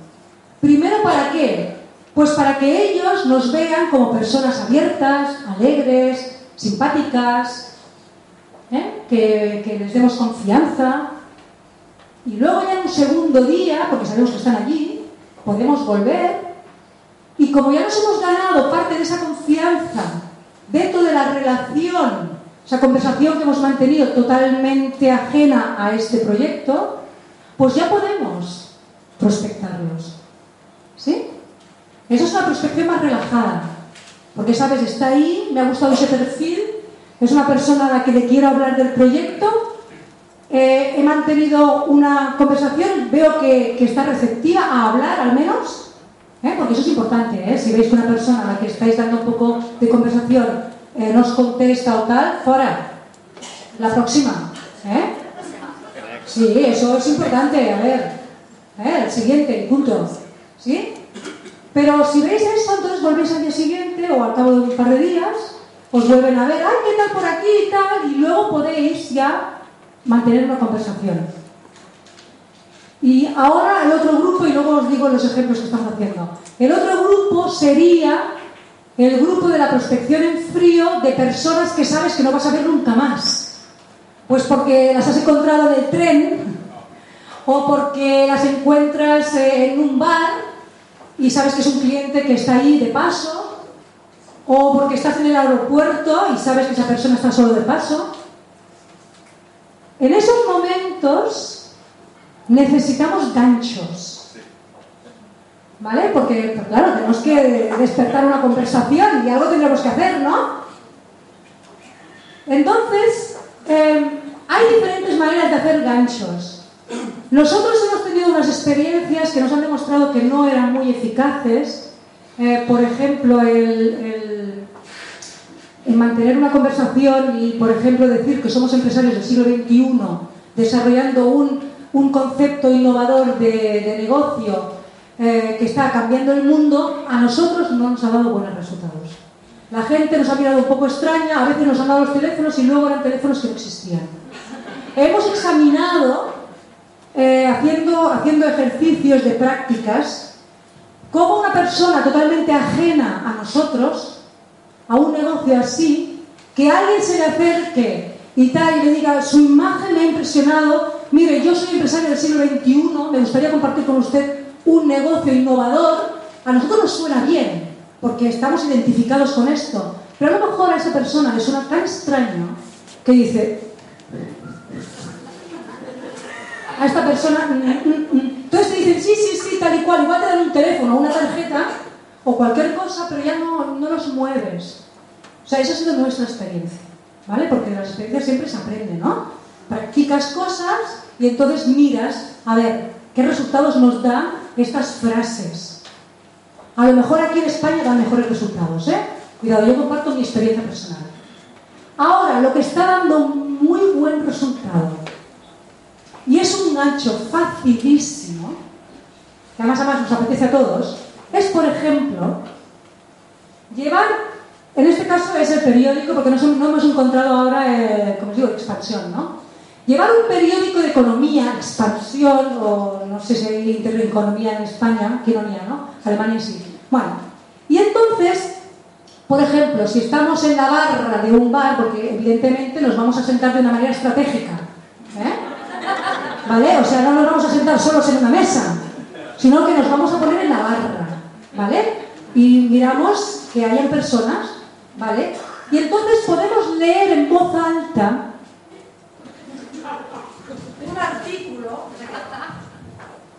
Primero, ¿para qué? Pues para que ellos nos vean como personas abiertas, alegres, simpáticas, ¿eh? que, les demos confianza. Y luego ya en un segundo día, porque sabemos que están allí, podemos volver y como ya nos hemos ganado parte de esa confianza dentro de la relación, esa conversación que hemos mantenido totalmente ajena a este proyecto, pues ya podemos prospectarlos. ¿Sí? Eso es una prospección más relajada. Porque, ¿sabes? Está ahí, me ha gustado ese perfil, es una persona a la que le quiero hablar del proyecto, eh, he mantenido una conversación, veo que, que está receptiva a hablar al menos, ¿Eh? Porque eso es importante, ¿eh? Si veis que una persona a la que estáis dando un poco de conversación eh, no os contesta o tal, fuera. La próxima. Sí, eso es importante, a ver. El siguiente, punto. ¿Sí? Pero si veis eso, entonces volvéis al día siguiente o al cabo de un par de días, os vuelven a ver, ay, ¿qué tal por aquí y tal? Y luego podéis ya mantener una conversación. Y ahora el otro grupo, y luego os digo los ejemplos que estamos haciendo. El otro grupo sería el grupo de la prospección en frío de personas que sabes que no vas a ver nunca más. Pues porque las has encontrado en el tren, o porque las encuentras eh, en un bar y sabes que es un cliente que está ahí de paso, o porque estás en el aeropuerto y sabes que esa persona está solo de paso. En esos momentos necesitamos ganchos. ¿Vale? Porque, pues claro, tenemos que despertar una conversación y algo tendremos que hacer, ¿no? Entonces, eh, hay diferentes maneras de hacer ganchos. Nosotros hemos tenido unas experiencias que nos han demostrado que no eran muy eficaces. Eh, por ejemplo, el, el, el mantener una conversación y, por ejemplo, decir que somos empresarios del siglo XXI desarrollando un un concepto innovador de, negocio eh, que está cambiando el mundo, a nosotros no nos ha dado buenos resultados. La gente nos ha mirado un poco extraña, a veces nos han dado los teléfonos y luego eran teléfonos que no existían. Hemos examinado, eh, haciendo, haciendo ejercicios de prácticas, cómo una persona totalmente ajena a nosotros, a un negocio así, que alguien se le acerque y tal y le diga, su imagen me ha impresionado, mire, yo soy empresario del siglo XXI, me gustaría compartir con usted un negocio innovador, a nosotros nos suena bien, porque estamos identificados con esto, pero a lo mejor a esa persona le suena tan extraño que dice, a esta persona, mm, mm, mm". entonces te dicen, sí, sí, sí, tal y cual, igual te dan un teléfono, una tarjeta o cualquier cosa, pero ya no, no los mueves. O sea, esa ha sido nuestra experiencia, ¿vale? Porque de las experiencias siempre se aprende, ¿no? Practicas cosas y entonces miras, a ver, ¿qué resultados nos dan estas frases? A lo mejor aquí en España dan mejores resultados, ¿eh? Cuidado, yo comparto mi experiencia personal. Ahora, lo que está dando muy buen resultado, y es un gancho facilísimo, que además, además nos apetece a todos, es, por ejemplo, llevar, en este caso es el periódico, porque no, hemos encontrado ahora, eh, como os digo, expansión, ¿no? Llevar un periódico de economía, expansión, o no sé si hay intereconomía en España, que ironía, ¿no? Alemania sí. Bueno, y entonces, por ejemplo, si estamos en la barra de un bar, porque evidentemente nos vamos a sentar de una manera estratégica. ¿Vale? O sea, no nos vamos a sentar solos en una mesa, sino que nos vamos a poner en la barra, ¿vale? Y miramos que hayan personas, ¿vale? Y entonces podemos leer en voz alta un artículo.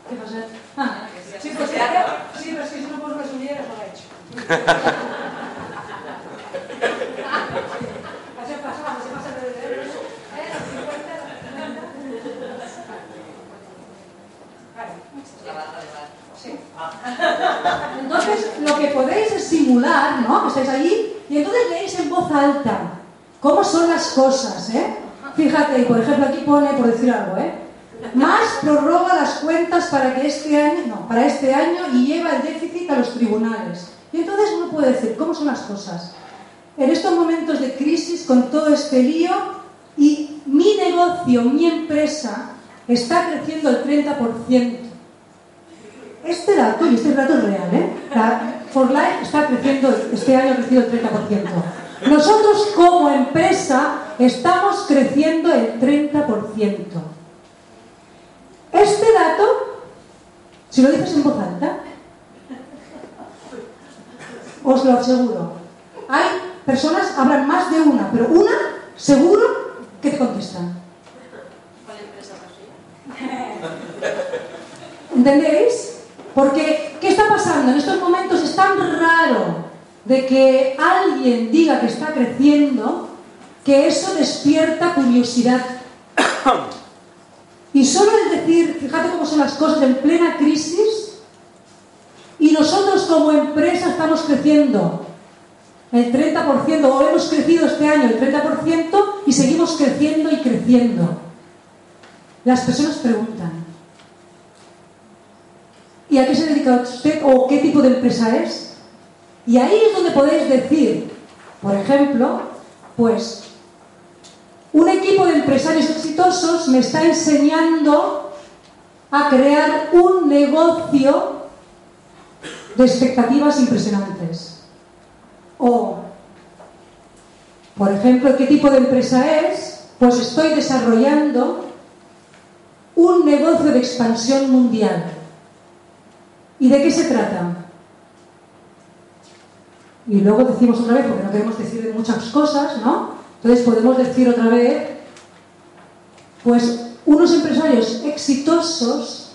¿Qué pasa? Ah, sí, pues pero es que si no puedo resumir, lo he hecho. Hace Entonces, lo que podéis es simular, ¿no? Que estáis allí y entonces leéis en voz alta cómo son las cosas, ¿eh? Fíjate, y por ejemplo aquí pone, por decir algo, ¿eh? Más prorroga las cuentas para que este año, no, para este año y lleva el déficit a los tribunales. Y entonces uno puede decir, ¿cómo son las cosas? En estos momentos de crisis, con todo este lío, y mi negocio, mi empresa, está creciendo el 30%. Este dato, y este dato es real, ¿eh? For Life está creciendo, este año ha crecido el 30%. Nosotros como empresa estamos creciendo el 30%. Este dato, si lo dices en voz alta, os lo aseguro. Hay personas, habrán más de una, pero una, seguro, que te contestan. ¿Cuál empresa? ¿Entendéis? Porque, ¿qué está pasando? En estos momentos es tan raro de que alguien diga que está creciendo que eso despierta curiosidad. Y solo el decir, fíjate cómo son las cosas en plena crisis, y nosotros como empresa estamos creciendo el 30%, o hemos crecido este año el 30% y seguimos creciendo y creciendo. Las personas preguntan, ¿y a qué se dedica usted o qué tipo de empresa es? Y ahí es donde podéis decir, por ejemplo, pues un equipo de empresarios exitosos me está enseñando a crear un negocio de expectativas impresionantes. O, por ejemplo, ¿qué tipo de empresa es? Pues estoy desarrollando un negocio de expansión mundial. ¿Y de qué se trata? Y luego decimos otra vez, porque no queremos decir muchas cosas, ¿no? Entonces podemos decir otra vez, pues unos empresarios exitosos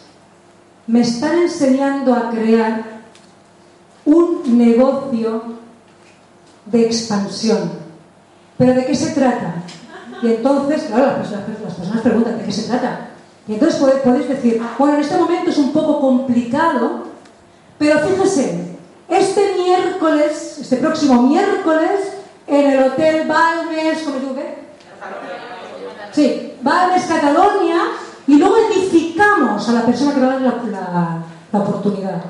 me están enseñando a crear un negocio de expansión. ¿Pero de qué se trata? Y entonces, claro, las personas, las personas preguntan, ¿de qué se trata? Y entonces podéis decir, bueno, en este momento es un poco complicado, pero fíjese, este miércoles, este próximo miércoles, en el Hotel Balmes, ¿cómo qué? Sí, Balmes Catalonia, y luego edificamos a la persona que va a dar la, la- la oportunidad.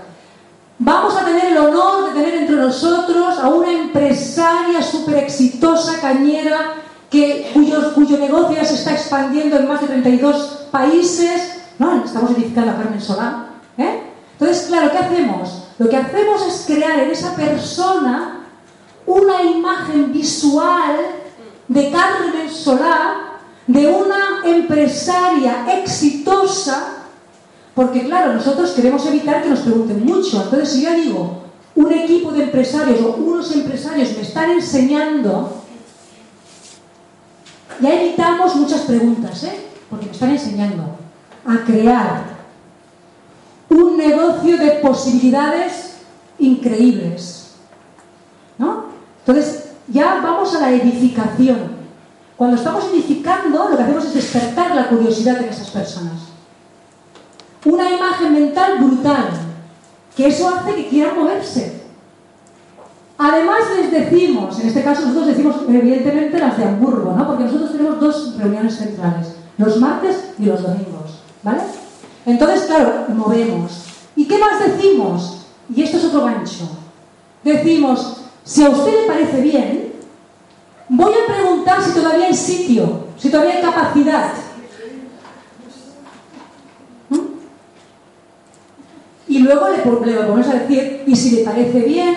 Vamos a tener el honor de tener entre nosotros a una empresaria súper exitosa, cañera, que, cuyo, negocio se está expandiendo en más de 32 países. ¿no? Estamos edificando a Carmen Solá. ¿eh? Entonces, claro, ¿qué hacemos? Lo que hacemos es crear en esa persona una imagen visual de Carmen Solá, de una empresaria exitosa, porque claro, nosotros queremos evitar que nos pregunten mucho. Entonces, si yo digo, un equipo de empresarios o unos empresarios me están enseñando, ya evitamos muchas preguntas, ¿eh? Porque me están enseñando a crear un negocio de posibilidades increíbles. ¿No? Entonces, ya vamos a la edificación. Cuando estamos edificando, lo que hacemos es despertar la curiosidad de esas personas. Una imagen mental brutal, que eso hace que quieran moverse. Además les decimos, en este caso nosotros decimos evidentemente las de Hamburgo, ¿no? Porque nosotros tenemos dos reuniones centrales, los martes y los domingos, ¿vale? Entonces, claro, movemos. ¿Y qué más decimos? Y esto es otro gancho. Decimos, si a usted le parece bien, voy a preguntar si todavía hay sitio, si todavía hay capacidad. ¿Mm? Y luego le, pon- le volvemos a decir, y si le parece bien,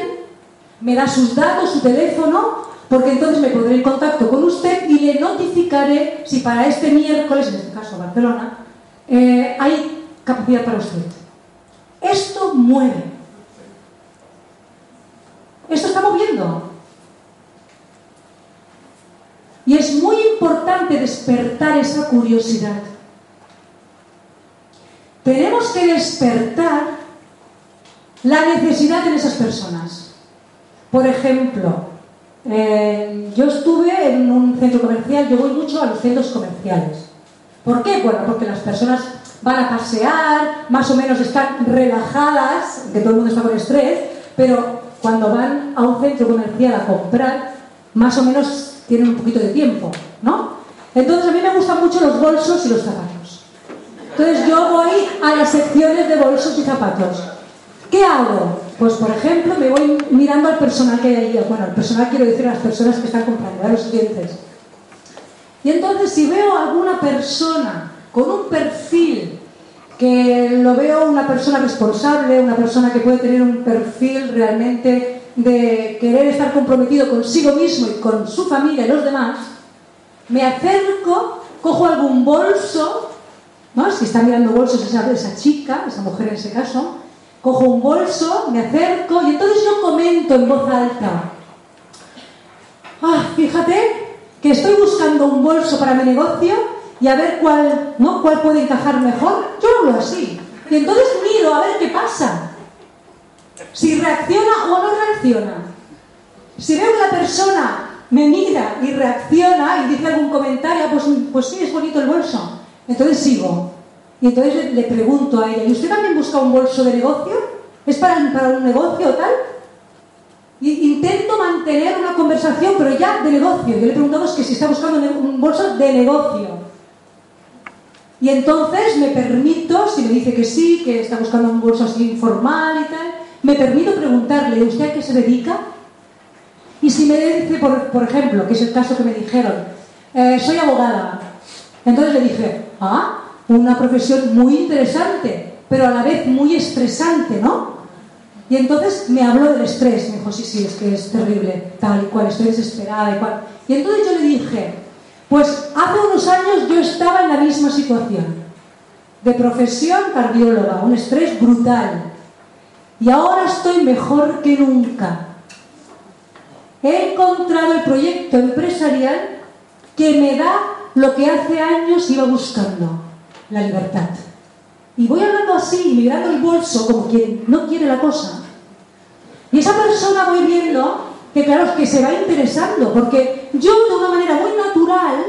me da sus datos, su teléfono, porque entonces me pondré en contacto con usted y le notificaré si para este miércoles, en este caso Barcelona, eh, hay capacidad para usted. Esto mueve. Esto está moviendo. Y es muy importante despertar esa curiosidad. Tenemos que despertar la necesidad en esas personas. Por ejemplo, eh, yo estuve en un centro comercial, yo voy mucho a los centros comerciales. ¿Por qué? Bueno, porque las personas van a pasear, más o menos están relajadas, que todo el mundo está con estrés, pero cuando van a un centro comercial a comprar, más o menos tienen un poquito de tiempo, ¿no? Entonces a mí me gustan mucho los bolsos y los zapatos. Entonces yo voy a las secciones de bolsos y zapatos. ¿Qué hago? Pues por ejemplo me voy mirando al personal que hay ahí. Bueno, al personal quiero decir a las personas que están comprando, a los clientes. Y entonces si veo a alguna persona con un perfil que lo veo una persona responsable, una persona que puede tener un perfil realmente de querer estar comprometido consigo mismo y con su familia y los demás, me acerco, cojo algún bolso, ¿no? si está mirando bolsos esa, esa chica, esa mujer en ese caso, cojo un bolso, me acerco y entonces yo comento en voz alta. Ah, fíjate que estoy buscando un bolso para mi negocio y a ver cuál, ¿no? cuál puede encajar mejor. Yo hablo así. Y entonces miro a ver qué pasa. Si reacciona o no reacciona. Si veo que la persona me mira y reacciona y dice algún comentario, pues, pues sí, es bonito el bolso. Entonces sigo. Y entonces le, le pregunto a ella, ¿y usted también busca un bolso de negocio? ¿Es para, para un negocio o tal? Y intento mantener una conversación, pero ya de negocio. Yo le preguntamos que si está buscando un bolso de negocio. Y entonces me permito, si me dice que sí, que está buscando un bolso así informal y tal, me permito preguntarle, ¿usted a qué se dedica? Y si me dice, por, ejemplo, que es el caso que me dijeron, eh, soy abogada. Entonces le dije, ah, una profesión muy interesante, pero a la vez muy estresante, ¿no? Y entonces me habló del estrés. Me dijo, sí, sí, es que es terrible, tal y cual, estoy desesperada y cual. Y entonces yo le dije, pues hace unos años yo estaba en la misma situación. De profesión cardióloga, un estrés brutal. Y ahora estoy mejor que nunca. He encontrado el proyecto empresarial que me da lo que hace años iba buscando, la libertad. Y voy hablando así, mirando el bolso como quien no quiere la cosa. Y esa persona voy viendo que claro, es que se va interesando, porque yo de una manera muy natural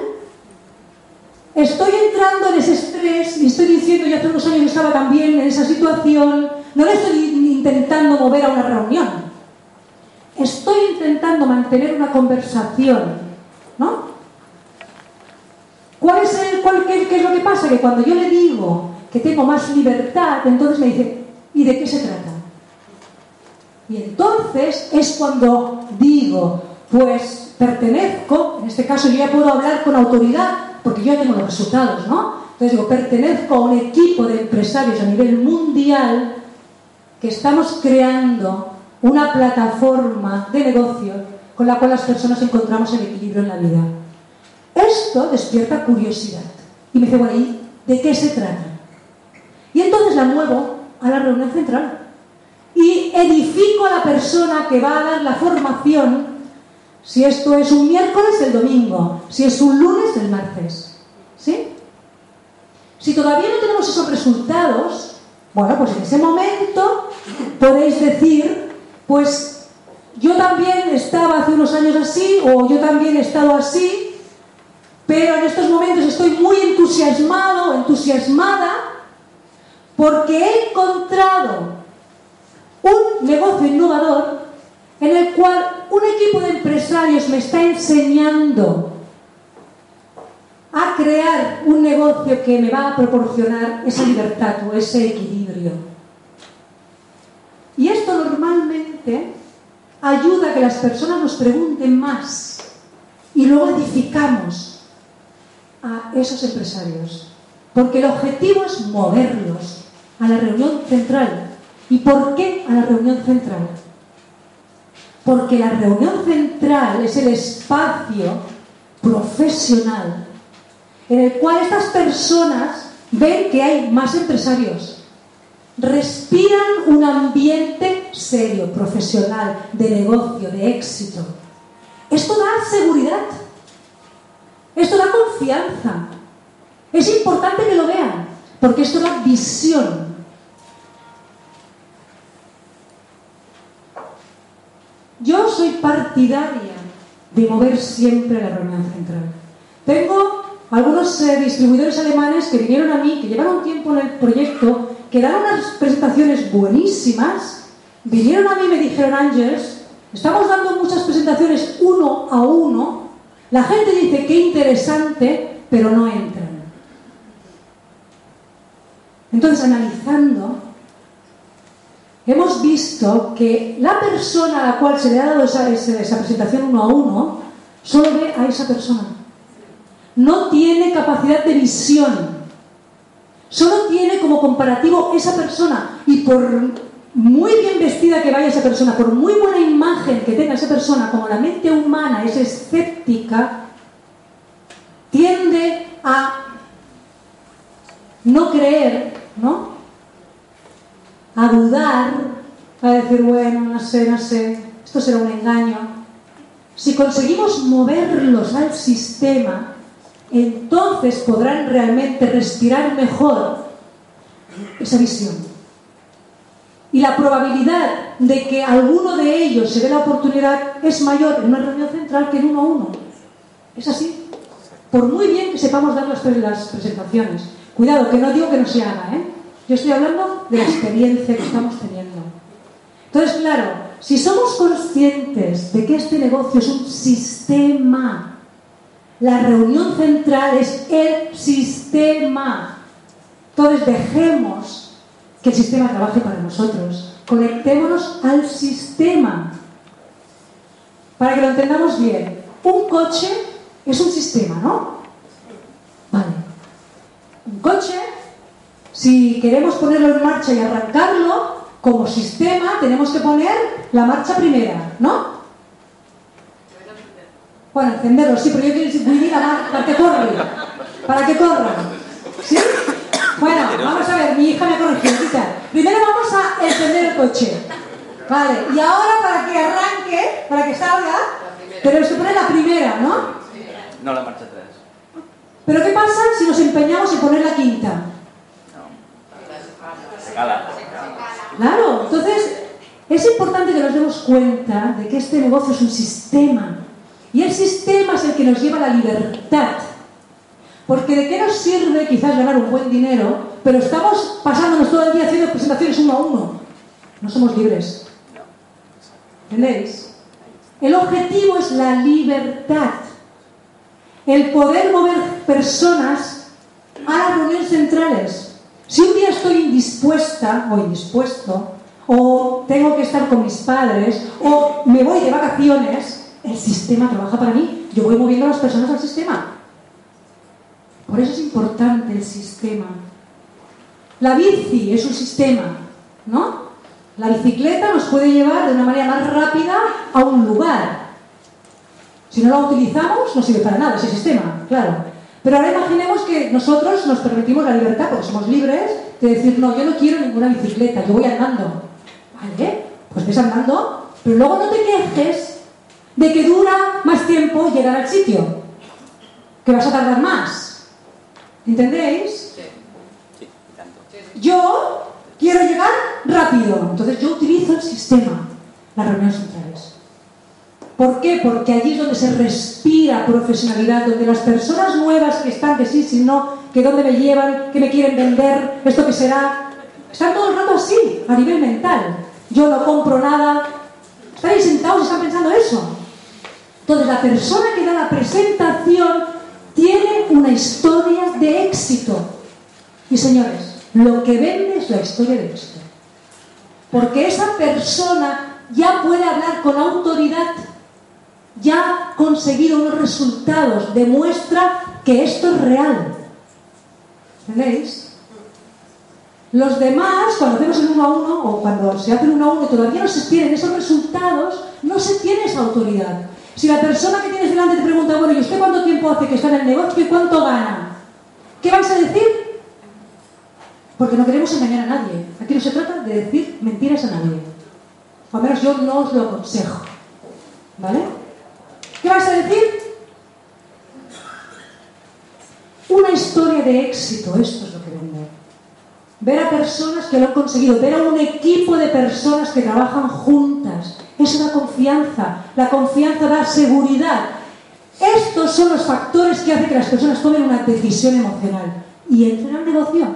estoy entrando en ese estrés y estoy diciendo, ya hace unos años estaba también en esa situación, no le estoy intentando mover a una reunión, estoy intentando mantener una conversación, ¿no? ¿Cuál es el, cuál, qué, qué es lo que pasa? Que cuando yo le digo que tengo más libertad, entonces me dice, ¿y de qué se trata? Y entonces es cuando digo, pues pertenezco, en este caso yo ya puedo hablar con autoridad, porque yo ya tengo los resultados, ¿no? Entonces digo, pertenezco a un equipo de empresarios a nivel mundial que estamos creando una plataforma de negocio con la cual las personas encontramos el equilibrio en la vida. Esto despierta curiosidad. Y me dice, bueno, ¿y de qué se trata? Y entonces la muevo a la reunión central y edifico a la persona que va a dar la formación, si esto es un miércoles, el domingo, si es un lunes, el martes. ¿Sí? Si todavía no tenemos esos resultados, bueno, pues en ese momento podéis decir, pues yo también estaba hace unos años así, o yo también he estado así, pero en estos momentos estoy muy entusiasmado, entusiasmada, porque he encontrado un negocio innovador en el cual un equipo de empresarios me está enseñando a crear un negocio que me va a proporcionar esa libertad o ese equilibrio. Y esto normalmente ayuda a que las personas nos pregunten más y luego edificamos a esos empresarios. Porque el objetivo es moverlos a la reunión central ¿Y por qué a la reunión central? Porque la reunión central es el espacio profesional en el cual estas personas ven que hay más empresarios, respiran un ambiente serio, profesional, de negocio, de éxito. Esto da seguridad, esto da confianza. Es importante que lo vean, porque esto da visión. Yo soy partidaria de mover siempre la reunión central. Tengo algunos eh, distribuidores alemanes que vinieron a mí, que llevaron tiempo en el proyecto, que dan unas presentaciones buenísimas, vinieron a mí y me dijeron, Ángeles, estamos dando muchas presentaciones uno a uno, la gente dice qué interesante, pero no entran. Entonces, analizando, hemos visto que la persona a la cual se le ha dado esa, presentación uno a uno, solo ve a esa persona. No tiene capacidad de visión. Solo tiene como comparativo esa persona. Y por muy bien vestida que vaya esa persona, por muy buena imagen que tenga esa persona, como la mente humana es escéptica, tiende a no creer, ¿no? A dudar, a decir, bueno, no sé, no sé, esto será un engaño. Si conseguimos moverlos al sistema, entonces podrán realmente respirar mejor esa visión. Y la probabilidad de que alguno de ellos se dé la oportunidad es mayor en una reunión central que en uno a uno. Es así. Por muy bien que sepamos dar las, pre- las presentaciones. Cuidado, que no digo que no se haga, ¿eh? Yo estoy hablando de la experiencia que estamos teniendo. Entonces, claro, si somos conscientes de que este negocio es un sistema, la reunión central es el sistema. Entonces, dejemos que el sistema trabaje para nosotros. Conectémonos al sistema. Para que lo entendamos bien, un coche es un sistema, ¿no? Vale. Un coche, si queremos ponerlo en marcha y arrancarlo, como sistema tenemos que poner la marcha primera, ¿no? Bueno, encenderlo, sí, pero yo quiero decir, la mar- para que corra. Para que corra. ¿Sí? Bueno, vamos a ver, mi hija me ha corregido. quita. Primero vamos a encender el coche. Vale, y ahora para que arranque, para que salga, tenemos que poner la primera, ¿no? No la marcha atrás. Pero ¿qué pasa si nos empeñamos en poner la quinta? Claro, entonces es importante que nos demos cuenta de que este negocio es un sistema. Y el sistema es el que nos lleva a la libertad. Porque de qué nos sirve quizás ganar un buen dinero, pero estamos pasándonos todo el día haciendo presentaciones uno a uno. No somos libres. ¿Entendéis? El objetivo es la libertad. El poder mover personas a las reuniones centrales. Si un día estoy indispuesta o indispuesto, o tengo que estar con mis padres, o me voy de vacaciones, el sistema trabaja para mí. Yo voy moviendo a las personas al sistema. Por eso es importante el sistema. La bici es un sistema, ¿no? La bicicleta nos puede llevar de una manera más rápida a un lugar. Si no la utilizamos, no sirve para nada ese sistema, claro. Pero ahora imaginemos que nosotros nos permitimos la libertad, porque somos libres, de decir, no, yo no quiero ninguna bicicleta, yo voy andando. ¿Vale? Pues ves andando, pero luego no te quejes de que dura más tiempo llegar al sitio, que vas a tardar más. ¿Entendéis? Sí, tanto. Yo quiero llegar rápido, entonces yo utilizo el sistema, las reuniones centrales. ¿Por qué? Porque allí es donde se respira profesionalidad, donde las personas nuevas que están, que sí, si no, que dónde me llevan, que me quieren vender, esto que será, están todo el rato así, a nivel mental. Yo no compro nada. Están ahí sentados y están pensando eso. Entonces la persona que da la presentación tiene una historia de éxito. Y señores, lo que vende es la historia de éxito. Porque esa persona ya puede hablar con autoridad, ya ha conseguido unos resultados, demuestra que esto es real. ¿Entendéis? Los demás, cuando hacemos el uno a uno o cuando se hace el uno a uno y todavía no se tienen esos resultados, no se tiene esa autoridad. Si la persona que tienes delante te pregunta, bueno, ¿y usted cuánto tiempo hace que está en el negocio y cuánto gana? ¿Qué vais a decir? Porque no queremos engañar a nadie. Aquí no se trata de decir mentiras a nadie. O al menos yo no os lo aconsejo. ¿Vale? ¿Qué vais a decir? Una historia de éxito, esto es lo que vende. Ver a personas que lo han conseguido, ver a un equipo de personas que trabajan juntas. Eso da confianza. La confianza da seguridad. Estos son los factores que hacen que las personas tomen una decisión emocional y entren al negocio.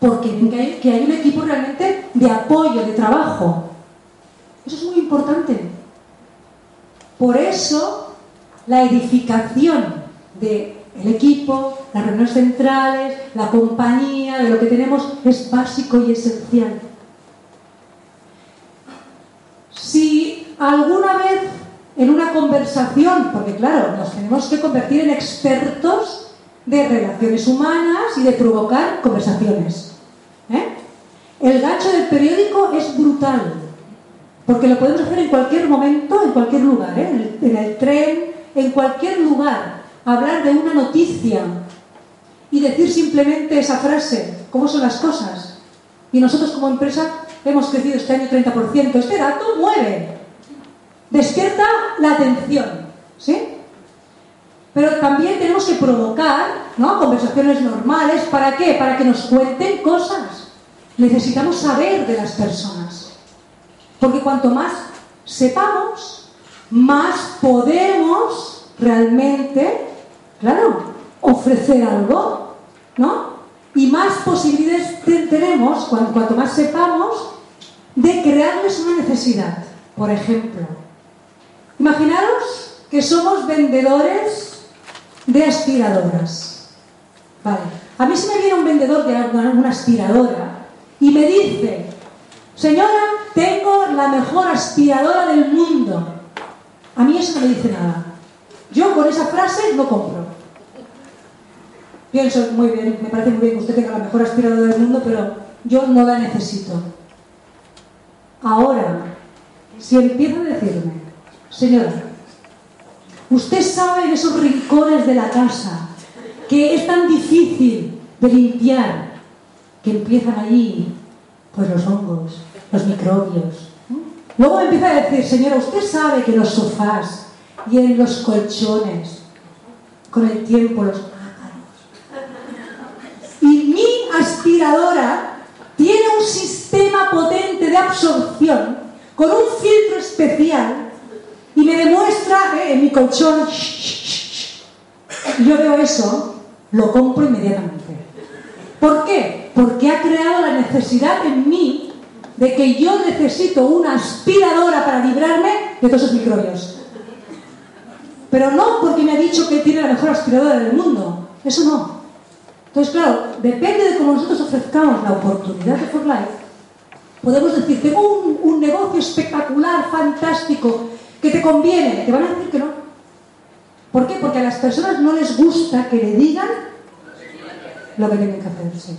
Porque que hay un equipo realmente de apoyo, de trabajo. Eso es muy importante. Por eso, la edificación del equipo, las reuniones centrales, la compañía, de lo que tenemos, es básico y esencial. Si alguna vez en una conversación, porque claro, nos tenemos que convertir en expertos de relaciones humanas y de provocar conversaciones. ¿eh? El gancho del periódico es brutal, porque lo podemos hacer en cualquier momento, en cualquier lugar, ¿eh? en, el, en el tren, en cualquier lugar. Hablar de una noticia y decir simplemente esa frase, ¿cómo son las cosas? Y nosotros como empresa hemos crecido este año 30%. Este dato mueve, despierta la atención, ¿sí? Pero también tenemos que provocar ¿no? conversaciones normales. ¿Para qué? Para que nos cuenten cosas. Necesitamos saber de las personas. Porque cuanto más sepamos, más podemos realmente, claro, ofrecer algo, ¿no? Y más posibilidades tenemos, cuanto más sepamos, de crearles una necesidad. Por ejemplo, imaginaros que somos vendedores de aspiradoras. Vale. A mí se me viene un vendedor de una aspiradora y me dice, señora, tengo la mejor aspiradora del mundo. A mí eso no me dice nada. Yo con esa frase no compro. Pienso, muy bien, me parece muy bien que usted tenga la mejor aspiradora del mundo, pero yo no la necesito. Ahora, si empieza a decirme, señora, usted sabe en esos rincones de la casa que es tan difícil de limpiar que empiezan allí pues los hongos, los microbios. Luego me empieza a decir, señora, usted sabe que los sofás y en los colchones, con el tiempo los y mi aspiradora tiene un sistema potente de absorción con un filtro especial y me demuestra eh, en mi colchón. Yo veo eso, lo compro inmediatamente. ¿Por qué? Porque ha creado la necesidad en mí de que yo necesito una aspiradora para librarme de todos esos microbios. Pero no porque me ha dicho que tiene la mejor aspiradora del mundo. Eso no. Entonces, claro, depende de cómo nosotros ofrezcamos la oportunidad de For Life, podemos decir, tengo un, negocio espectacular, fantástico, que te conviene. Te van a decir que no. ¿Por qué? Porque a las personas no les gusta que le digan lo que tienen que hacer. Sí.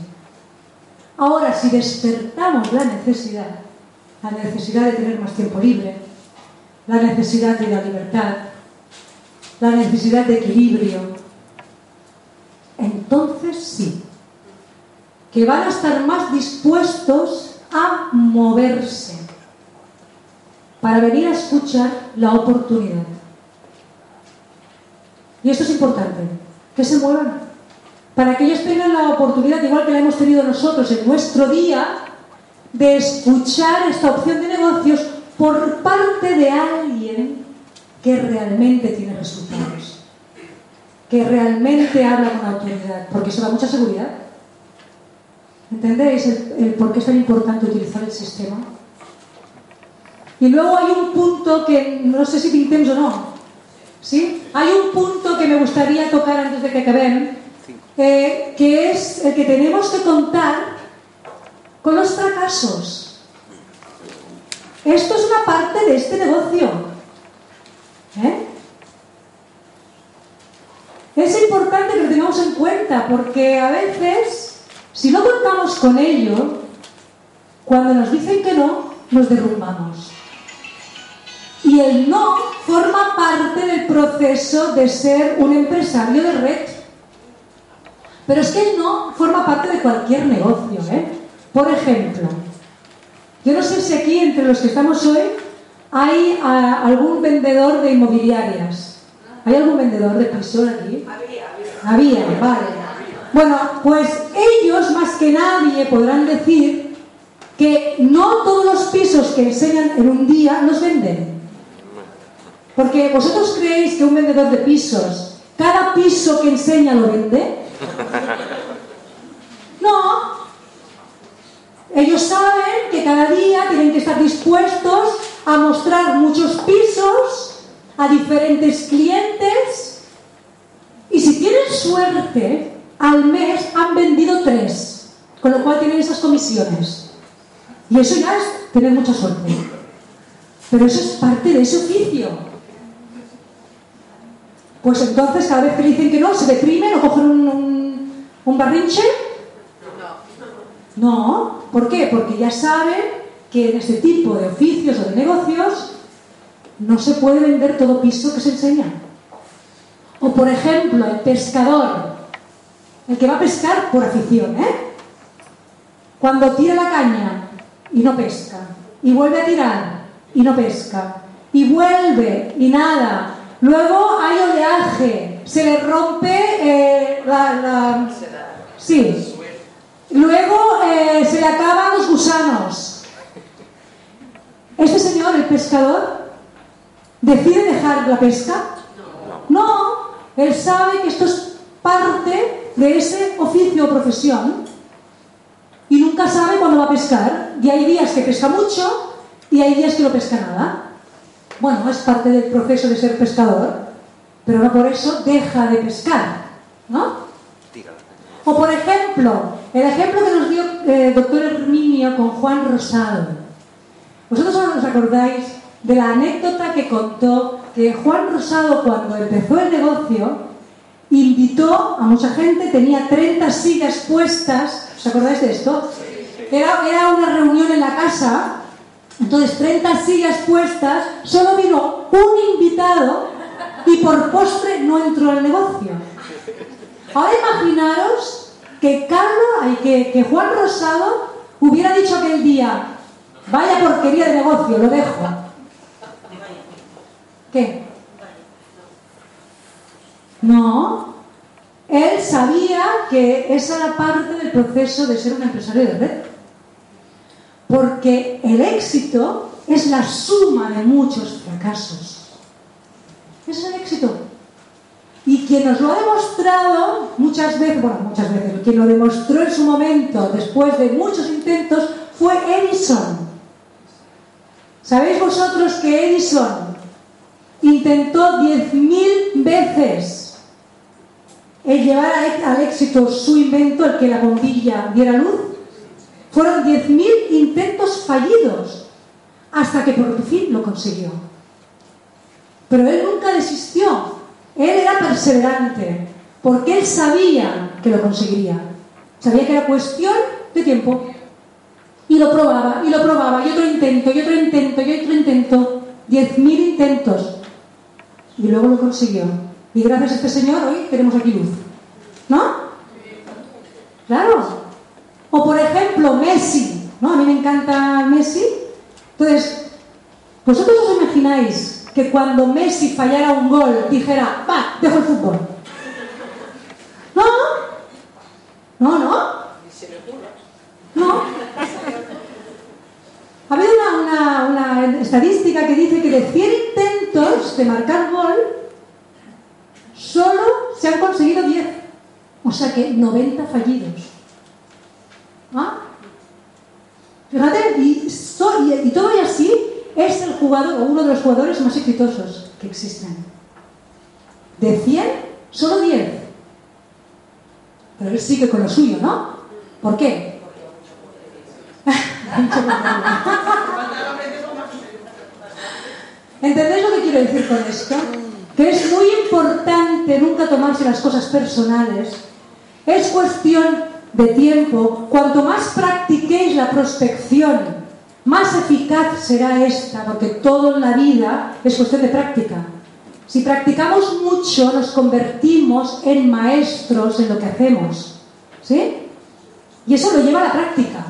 Ahora, si despertamos la necesidad, la necesidad de tener más tiempo libre, la necesidad de la libertad, la necesidad de equilibrio, entonces sí, que van a estar más dispuestos a moverse para venir a escuchar la oportunidad. Y esto es importante, que se muevan, para que ellos tengan la oportunidad, igual que la hemos tenido nosotros en nuestro día, de escuchar esta opción de negocios por parte de alguien que realmente tiene resultados que realmente habla con autoridad, porque eso da mucha seguridad. ¿Entendéis el, por qué es tan importante utilizar el sistema? Y luego hay un punto que no sé si pintemos o no. ¿Sí? Hay un punto que me gustaría tocar antes de que acaben, eh, que es el que tenemos que contar con los fracasos. Esto es una parte de este negocio. ¿Eh? Es importante que lo tengamos en cuenta porque a veces, si no contamos con ello, cuando nos dicen que no, nos derrumbamos. Y el no forma parte del proceso de ser un empresario de red. Pero es que el no forma parte de cualquier negocio. ¿eh? Por ejemplo, yo no sé si aquí entre los que estamos hoy hay ah, algún vendedor de inmobiliarias. ¿Hay algún vendedor de piso aquí? Había, había. Había, vale. Bueno, pues ellos más que nadie podrán decir que no todos los pisos que enseñan en un día los venden. Porque vosotros creéis que un vendedor de pisos, cada piso que enseña lo vende. No. Ellos saben que cada día tienen que estar dispuestos a mostrar muchos pisos a diferentes clientes y si tienen suerte, al mes han vendido tres, con lo cual tienen esas comisiones. Y eso ya es tener mucha suerte. Pero eso es parte de ese oficio. Pues entonces, cada vez que dicen que no, se deprimen o cogen un, un, un barrinche. No. ¿Por qué? Porque ya saben que en este tipo de oficios o de negocios no se puede vender todo piso que se enseña. O por ejemplo, el pescador, el que va a pescar por afición, ¿eh? Cuando tira la caña y no pesca, y vuelve a tirar y no pesca, y vuelve y nada, luego hay oleaje, se le rompe eh, la, la... Sí. Luego eh, se le acaban los gusanos. Este señor, el pescador, decide dejar la pesca. No, él sabe que esto es parte de ese oficio o profesión y nunca sabe cuándo va a pescar. Y hay días que pesca mucho y hay días que no pesca nada. Bueno, es parte del proceso de ser pescador, pero no por eso deja de pescar, ¿no? O por ejemplo, el ejemplo que nos dio el eh, doctor Herminio con Juan Rosado. ¿Vosotros os acordáis de la anécdota que contó que Juan Rosado cuando empezó el negocio invitó a mucha gente, tenía 30 sillas puestas, ¿os acordáis de esto? Era, era una reunión en la casa, entonces 30 sillas puestas, solo vino un invitado y por postre no entró al negocio. Ahora imaginaros que Carlos, que, que Juan Rosado hubiera dicho aquel día, vaya porquería de negocio, lo dejo. ¿Qué? No. Él sabía que esa era parte del proceso de ser un empresario de red. Porque el éxito es la suma de muchos fracasos. Ese es el éxito. Y quien nos lo ha demostrado muchas veces, bueno, muchas veces, quien lo demostró en su momento, después de muchos intentos, fue Edison. ¿Sabéis vosotros que Edison intentó 10.000 veces el llevar al éxito su invento, el que la bombilla diera luz? Fueron 10.000 intentos fallidos hasta que por fin lo consiguió. Pero él nunca desistió. Él era perseverante porque él sabía que lo conseguiría. Sabía que era cuestión de tiempo. Y lo probaba, y lo probaba, y otro intento, y otro intento, y otro intento. Diez mil intentos. Y luego lo consiguió. Y gracias a este señor hoy tenemos aquí luz. ¿No? Claro. O por ejemplo, Messi. ¿No? A mí me encanta Messi. Entonces, ¿vosotros os imagináis que cuando Messi fallara un gol dijera, va, dejo el fútbol? No, no, no. No. Ha habido una, una, una, estadística que dice que de 100 intentos de marcar gol, solo se han conseguido 10. O sea que 90 fallidos. ¿Ah? Fíjate, y, so, y, y todo y así es el jugador, uno de los jugadores más exitosos que existen. De 100, solo 10. Pero él sigue con lo suyo, ¿no? ¿Por qué? ¿Entendéis lo que quiero decir con esto? Que es muy importante nunca tomarse las cosas personales. Es cuestión de tiempo. Cuanto más practiquéis la prospección, más eficaz será esta, porque todo en la vida es cuestión de práctica. Si practicamos mucho, nos convertimos en maestros en lo que hacemos. ¿Sí? Y eso lo lleva a la práctica.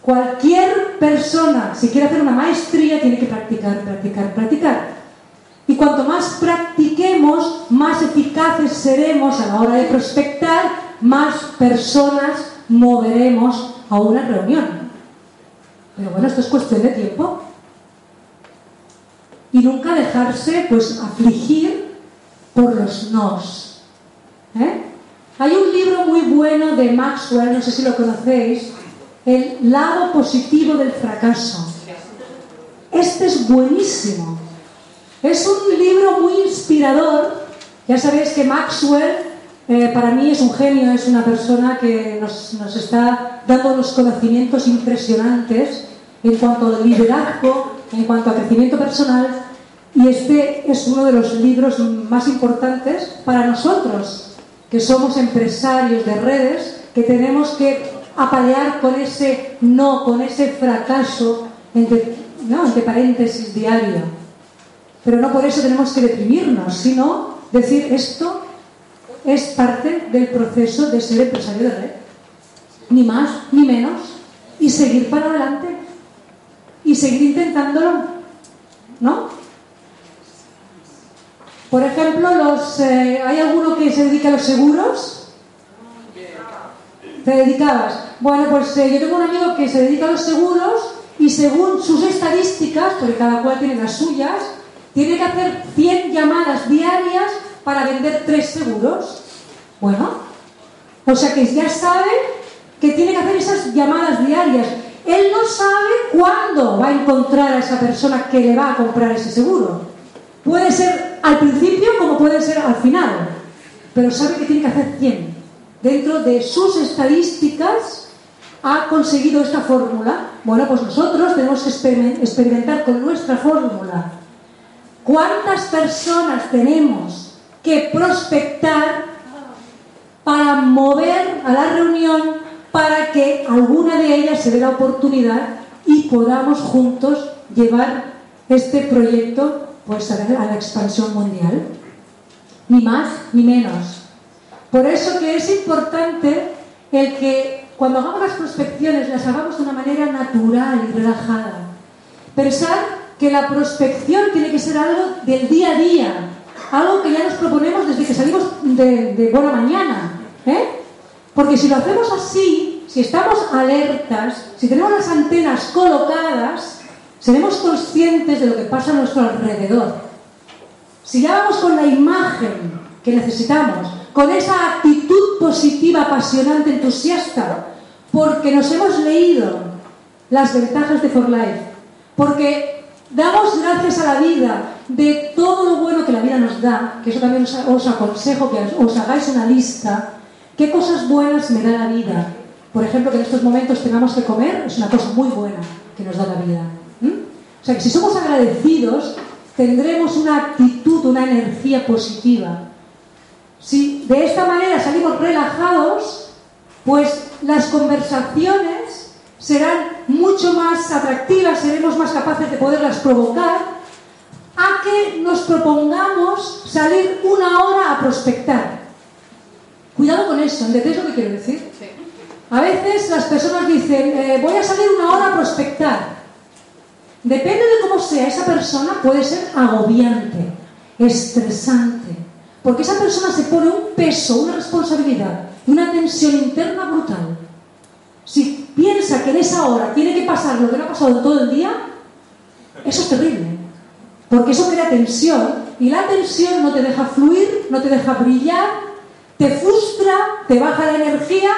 Cualquier persona, si quiere hacer una maestría, tiene que practicar, practicar, practicar. Y cuanto más practiquemos, más eficaces seremos a la hora de prospectar, más personas moveremos a una reunión. Pero bueno, esto es cuestión de tiempo. y nunca dejarse pues afligir por los nos. ¿eh? Hay un libro muy bueno de Maxwell, no sé si lo conocéis, El lado positivo del fracaso. Este es buenísimo. Es un libro muy inspirador. Ya sabéis que Maxwell eh, para mí es un genio, es una persona que nos, nos está dando unos conocimientos impresionantes en cuanto al liderazgo, en cuanto a crecimiento personal. Y este es uno de los libros más importantes para nosotros, que somos empresarios de redes, que tenemos que apalear con ese no, con ese fracaso, entre, entre paréntesis diario. Pero no por eso tenemos que deprimirnos, sino decir esto es parte del proceso de ser empresario de red. Ni más ni menos. Y seguir para adelante. Y seguir intentándolo. ¿No? Por ejemplo, los, eh, ¿hay alguno que se dedica a los seguros? ¿Te dedicabas? Bueno, pues eh, yo tengo un amigo que se dedica a los seguros y según sus estadísticas, porque cada cual tiene las suyas, tiene que hacer 100 llamadas diarias para vender tres seguros. Bueno, o sea que ya sabe que tiene que hacer esas llamadas diarias. Él no sabe cuándo va a encontrar a esa persona que le va a comprar ese seguro. Puede ser al principio como puede ser al final, pero sabe que tiene que hacer 100. Dentro de sus estadísticas ha conseguido esta fórmula. Bueno, pues nosotros tenemos que experimentar con nuestra fórmula. ¿Cuántas personas tenemos que prospectar para mover a la reunión para que alguna de ellas se dé la oportunidad y podamos juntos llevar este proyecto pues, a la expansión mundial? Ni más ni menos. Por eso que es importante el que cuando hagamos las prospecciones las hagamos de una manera natural y relajada. Pensar que la prospección tiene que ser algo del día a día, algo que ya nos proponemos desde que salimos de, buena mañana. ¿eh? Porque si lo hacemos así, si estamos alertas, si tenemos las antenas colocadas, seremos conscientes de lo que pasa a nuestro alrededor. Si ya vamos con la imagen que necesitamos, con esa actitud positiva, apasionante, entusiasta, porque nos hemos leído las ventajas de For Life, porque damos gracias a la vida de todo lo bueno que la vida nos da, que eso también os, aconsejo que os hagáis una lista, qué cosas buenas me da la vida. Por ejemplo, que en estos momentos tengamos que comer es una cosa muy buena que nos da la vida. O sea que si somos agradecidos, tendremos una actitud, una energía positiva. Si de esta manera salimos relajados, pues las conversaciones serán mucho más atractivas, seremos más capaces de poderlas provocar, a que nos propongamos salir una hora a prospectar. Cuidado con eso, ¿entendéis lo que quiero decir? A veces las personas dicen, eh, voy a salir una hora a prospectar. Depende de cómo sea esa persona, puede ser agobiante, estresante, porque esa persona se pone un peso, una responsabilidad, una tensión interna brutal. Si piensa que en esa hora tiene que pasar lo que no ha pasado todo el día, eso es terrible. Porque eso crea tensión y la tensión no te deja fluir, no te deja brillar, te frustra, te baja la energía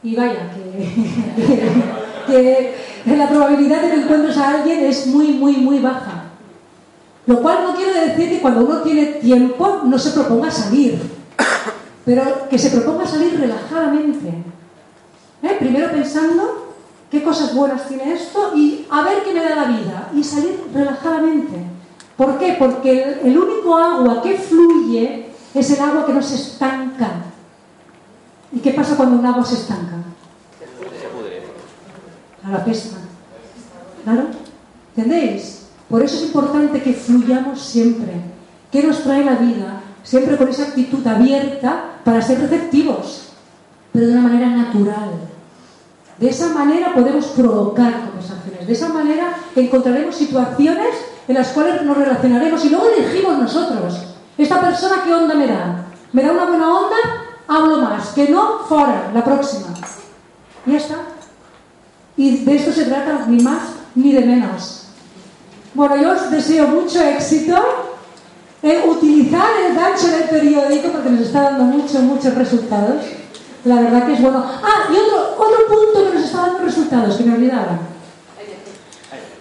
y vaya, que, la probabilidad de que encuentres a alguien es muy, muy, muy baja. Lo cual no quiere decir que cuando uno tiene tiempo no se proponga salir, pero que se proponga salir relajadamente. ¿Eh? Primero pensando qué cosas buenas tiene esto y a ver qué me da la vida y salir relajadamente. ¿Por qué? Porque el, único agua que fluye es el agua que no se estanca. ¿Y qué pasa cuando un agua se estanca? A la pesta. ¿Claro? ¿Entendéis? Por eso es importante que fluyamos siempre. ¿Qué nos trae la vida? Siempre con esa actitud abierta para ser receptivos, pero de una manera natural. De esa manera podemos provocar conversaciones. De esa manera encontraremos situaciones en las cuales nos relacionaremos y luego elegimos nosotros. ¿Esta persona qué onda me da? ¿Me da una buena onda? Hablo más. Que no, fuera, la próxima. Ya está. Y de esto se trata ni más ni de menos. Bueno, yo os deseo mucho éxito. Eh, utilizar el gancho del periódico porque nos está dando muchos, muchos resultados. La verdad que es bueno. Ah, y otro, otro punto que nos está dando resultados, que me olvidaba.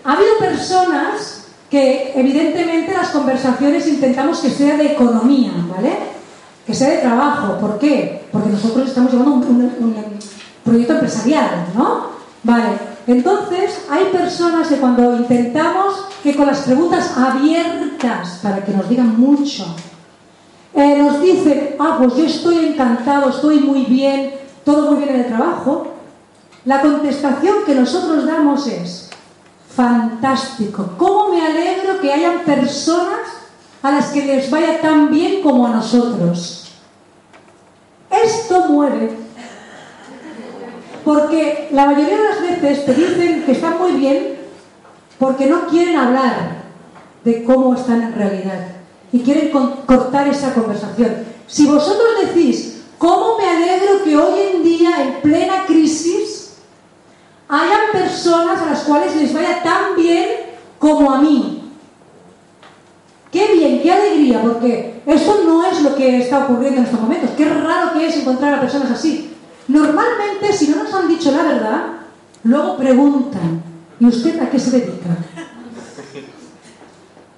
Ha habido personas que evidentemente las conversaciones intentamos que sea de economía, ¿vale? Que sea de trabajo. ¿Por qué? Porque nosotros estamos llevando un, proyecto empresarial, ¿no? Vale. Entonces, hay personas que cuando intentamos que con las preguntas abiertas, para que nos digan mucho, eh, nos dicen, ah, pues yo estoy encantado, estoy muy bien, todo muy bien en el trabajo, la contestación que nosotros damos es, fantástico, ¿cómo me alegro que hayan personas a las que les vaya tan bien como a nosotros? Esto mueve. Porque la mayoría de las veces te dicen que están muy bien porque no quieren hablar de cómo están en realidad y quieren cortar esa conversación. Si vosotros decís, ¿cómo me alegro que hoy en día, en plena crisis, hayan personas a las cuales les vaya tan bien como a mí? Qué bien, qué alegría, porque eso no es lo que está ocurriendo en estos momentos. Qué raro que es encontrar a personas así. Normalmente, si no nos han dicho la verdad, luego preguntan, ¿y usted a qué se dedica?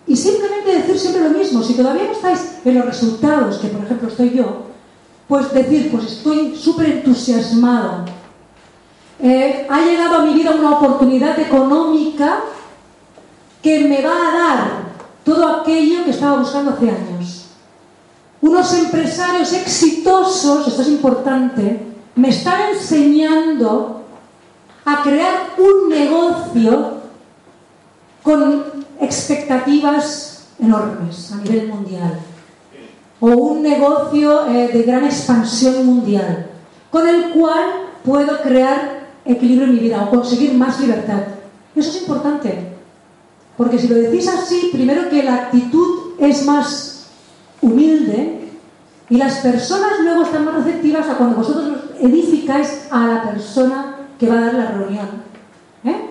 Y simplemente decir siempre lo mismo. Si todavía no estáis en los resultados, que por ejemplo estoy yo, pues decir, pues estoy súper entusiasmado. Eh, ha llegado a mi vida una oportunidad económica que me va a dar todo aquello que estaba buscando hace años. Unos empresarios exitosos, esto es importante, me están enseñando a crear un negocio con expectativas enormes a nivel mundial. O un negocio eh, de gran expansión mundial, con el cual puedo crear equilibrio en mi vida o conseguir más libertad. Eso es importante. Porque si lo decís así, primero que la actitud es más humilde y las personas luego están más receptivas a cuando vosotros edificáis a la persona que va a dar la reunión. ¿eh?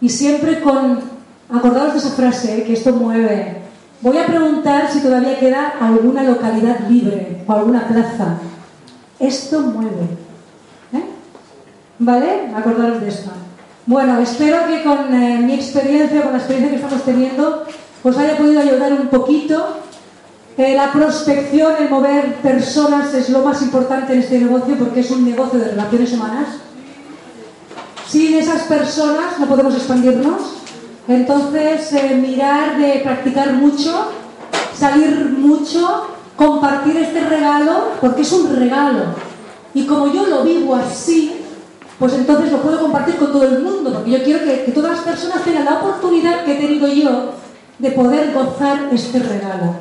Y siempre con, acordaos de esa frase, ¿eh? que esto mueve. Voy a preguntar si todavía queda alguna localidad libre o alguna plaza. Esto mueve. ¿Vale? Acordaros de esto. Bueno, espero que con eh, mi experiencia, con la experiencia que estamos teniendo, os haya podido ayudar un poquito. Eh, la prospección, el mover personas es lo más importante en este negocio porque es un negocio de relaciones humanas. Sin esas personas no podemos expandirnos. Entonces, eh, mirar de practicar mucho, salir mucho, compartir este regalo, porque es un regalo. Y como yo lo vivo así, pues entonces lo puedo compartir con todo el mundo, porque yo quiero que, todas las personas tengan la oportunidad que he tenido yo de poder gozar este regalo.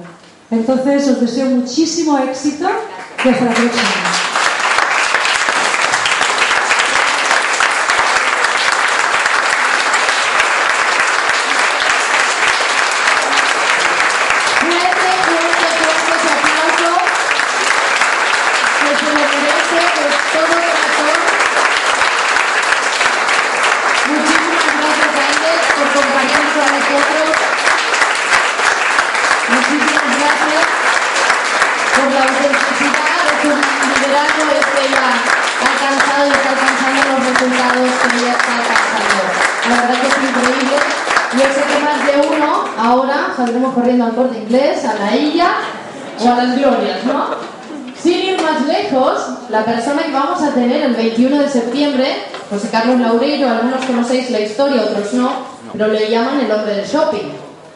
Entonces os deseo muchísimo éxito y hasta la próxima. Fuerte, fuerte, fuerte ese aplauso que se lo merece de todo corazón. Muchísimas gracias a Inés por compartir con nosotros. Muchísimas gracias por la autenticidad de su liderazgo es que ella ha alcanzado y está alcanzando los resultados que ella está alcanzando. La verdad que es increíble. Yo sé que más de uno ahora saldremos corriendo al corte inglés, a la Illa o a las Glorias, ¿no? Sin ir más lejos, la persona que vamos a tener el 21 de septiembre, José Carlos Laureiro, algunos conocéis la historia, otros no, pero le llaman el hombre del shopping,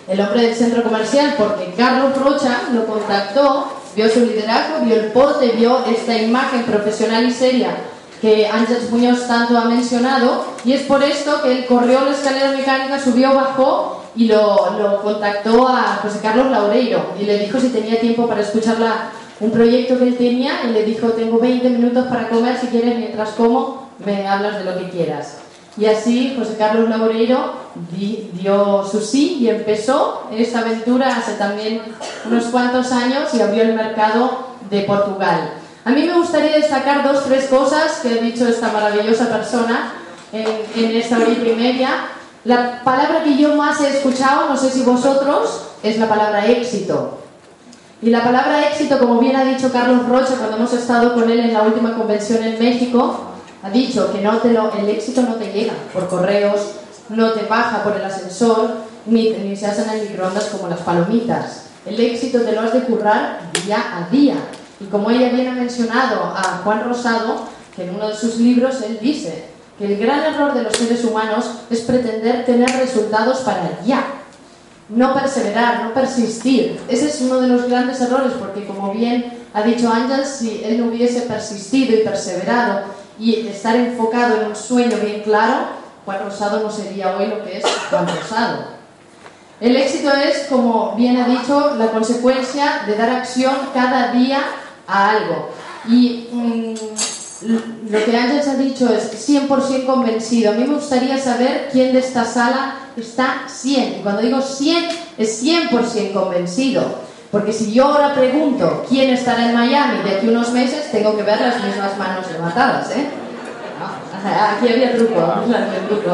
el hombre del centro comercial, porque Carlos Rocha lo contactó, vio su liderazgo, vio el porte, vio esta imagen profesional y seria que Ángel Muñoz tanto ha mencionado, y es por esto que él corrió la escalera mecánica, subió, bajó y lo, lo contactó a José Carlos Laureiro y le dijo si tenía tiempo para escuchar la- un proyecto que él tenía y le dijo tengo 20 minutos para comer, si quieres mientras como me hablas de lo que quieras. Y así José Carlos Laureiro di- dio su sí y empezó esta aventura hace también unos cuantos años y abrió el mercado de Portugal. A mí me gustaría destacar dos, tres cosas que ha dicho esta maravillosa persona en, en esta hora y media. La palabra que yo más he escuchado, no sé si vosotros, es la palabra éxito. Y la palabra éxito, como bien ha dicho Carlos Rocha cuando hemos estado con él en la última convención en México, ha dicho que no te lo, el éxito no te llega por correos, no te baja por el ascensor, ni, ni se hacen en microondas como las palomitas. El éxito te lo has de currar día a día. Y como ella bien ha mencionado a Juan Rosado, que en uno de sus libros él dice que el gran error de los seres humanos es pretender tener resultados para ya. No perseverar, no persistir. Ese es uno de los grandes errores porque como bien ha dicho Ángel, si él no hubiese persistido y perseverado y estar enfocado en un sueño bien claro, Juan Rosado no sería hoy lo que es Juan Rosado. El éxito es, como bien ha dicho, la consecuencia de dar acción cada día a algo. Y mm, lo que Ángel ha dicho es 100% convencido. A mí me gustaría saber quién de esta sala está 100. Y cuando digo 100, es 100% convencido. Porque si yo ahora pregunto quién estará en Miami de aquí unos meses, tengo que ver las mismas manos levantadas, ¿eh? Aquí había truco, había truco.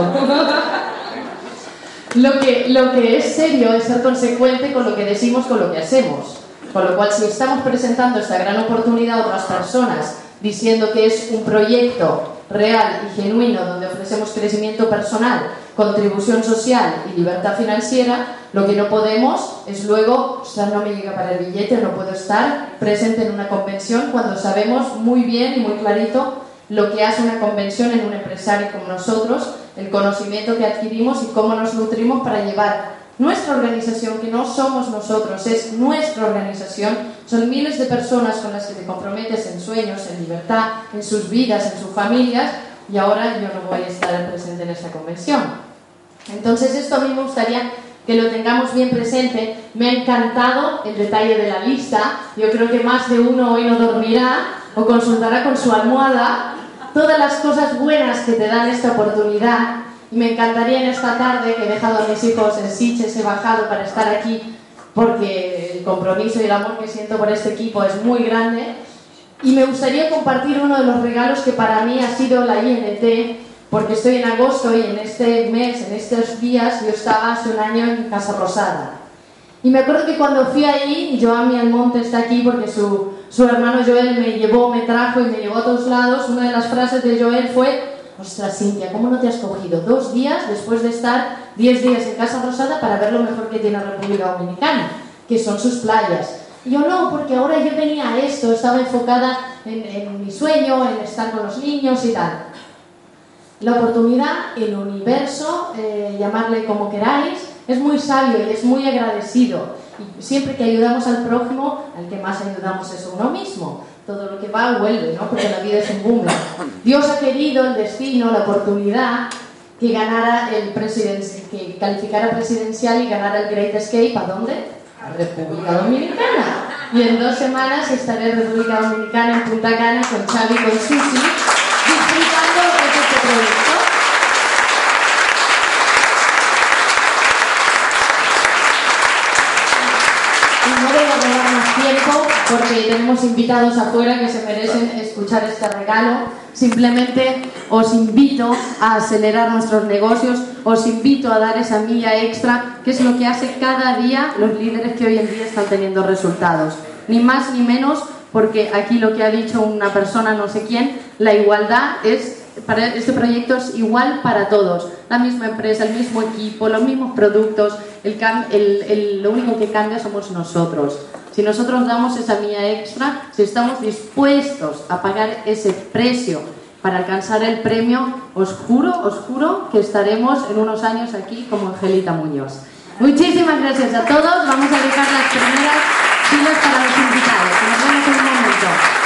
Lo que, lo que es serio es ser consecuente con lo que decimos, con lo que hacemos. Con lo cual, si estamos presentando esta gran oportunidad a otras personas, diciendo que es un proyecto real y genuino donde ofrecemos crecimiento personal, contribución social y libertad financiera, lo que no podemos es luego, o sea, no me llega para el billete, no puedo estar presente en una convención cuando sabemos muy bien y muy clarito lo que hace una convención en un empresario como nosotros, el conocimiento que adquirimos y cómo nos nutrimos para llevar nuestra organización, que no somos nosotros, es nuestra organización, son miles de personas con las que te comprometes en sueños, en libertad, en sus vidas, en sus familias, y ahora yo no voy a estar presente en esta convención. Entonces esto a mí me gustaría que lo tengamos bien presente. Me ha encantado el detalle de la lista. Yo creo que más de uno hoy no dormirá o consultará con su almohada todas las cosas buenas que te dan esta oportunidad. Y me encantaría en esta tarde, que he dejado a mis hijos en Siches, he bajado para estar aquí, porque el compromiso y el amor que siento por este equipo es muy grande. Y me gustaría compartir uno de los regalos que para mí ha sido la INT, porque estoy en agosto y en este mes, en estos días, yo estaba hace un año en Casa Rosada. Y me acuerdo que cuando fui ahí, Joami Almonte está aquí porque su, su hermano Joel me llevó, me trajo y me llevó a todos lados. Una de las frases de Joel fue, ostras Cintia, ¿cómo no te has cogido dos días después de estar diez días en Casa Rosada para ver lo mejor que tiene la República Dominicana, que son sus playas? Yo no, porque ahora yo venía a esto, estaba enfocada en, mi sueño, en estar con los niños y tal. La oportunidad, el universo, eh, llamarle como queráis, es muy sabio y es muy agradecido. Y siempre que ayudamos al prójimo, al que más ayudamos es uno mismo. Todo lo que va vuelve, ¿no? Porque la vida es un boom. Dios ha querido el destino, la oportunidad, que ganara el que calificara presidencial y ganara el Great Escape. ¿A dónde? A República Dominicana. Y en dos semanas estaré en República Dominicana, en Punta Cana, con Xavi y con Susi, disfrutando de este proyecto. Y no voy a robar más tiempo porque tenemos invitados afuera que se merecen escuchar este regalo. Simplemente os invito a acelerar nuestros negocios, os invito a dar esa milla extra, que es lo que hace cada día los líderes que hoy en día están teniendo resultados. Ni más ni menos, porque aquí lo que ha dicho una persona, no sé quién, la igualdad es para este proyecto es igual para todos. La misma empresa, el mismo equipo, los mismos productos. El, el, el, lo único que cambia somos nosotros. Si nosotros damos esa milla extra, si estamos dispuestos a pagar ese precio para alcanzar el premio, os juro, os juro que estaremos en unos años aquí como Angelita Muñoz. Muchísimas gracias a todos. Vamos a dejar las primeras filas para los invitados. Nos vemos en un momento.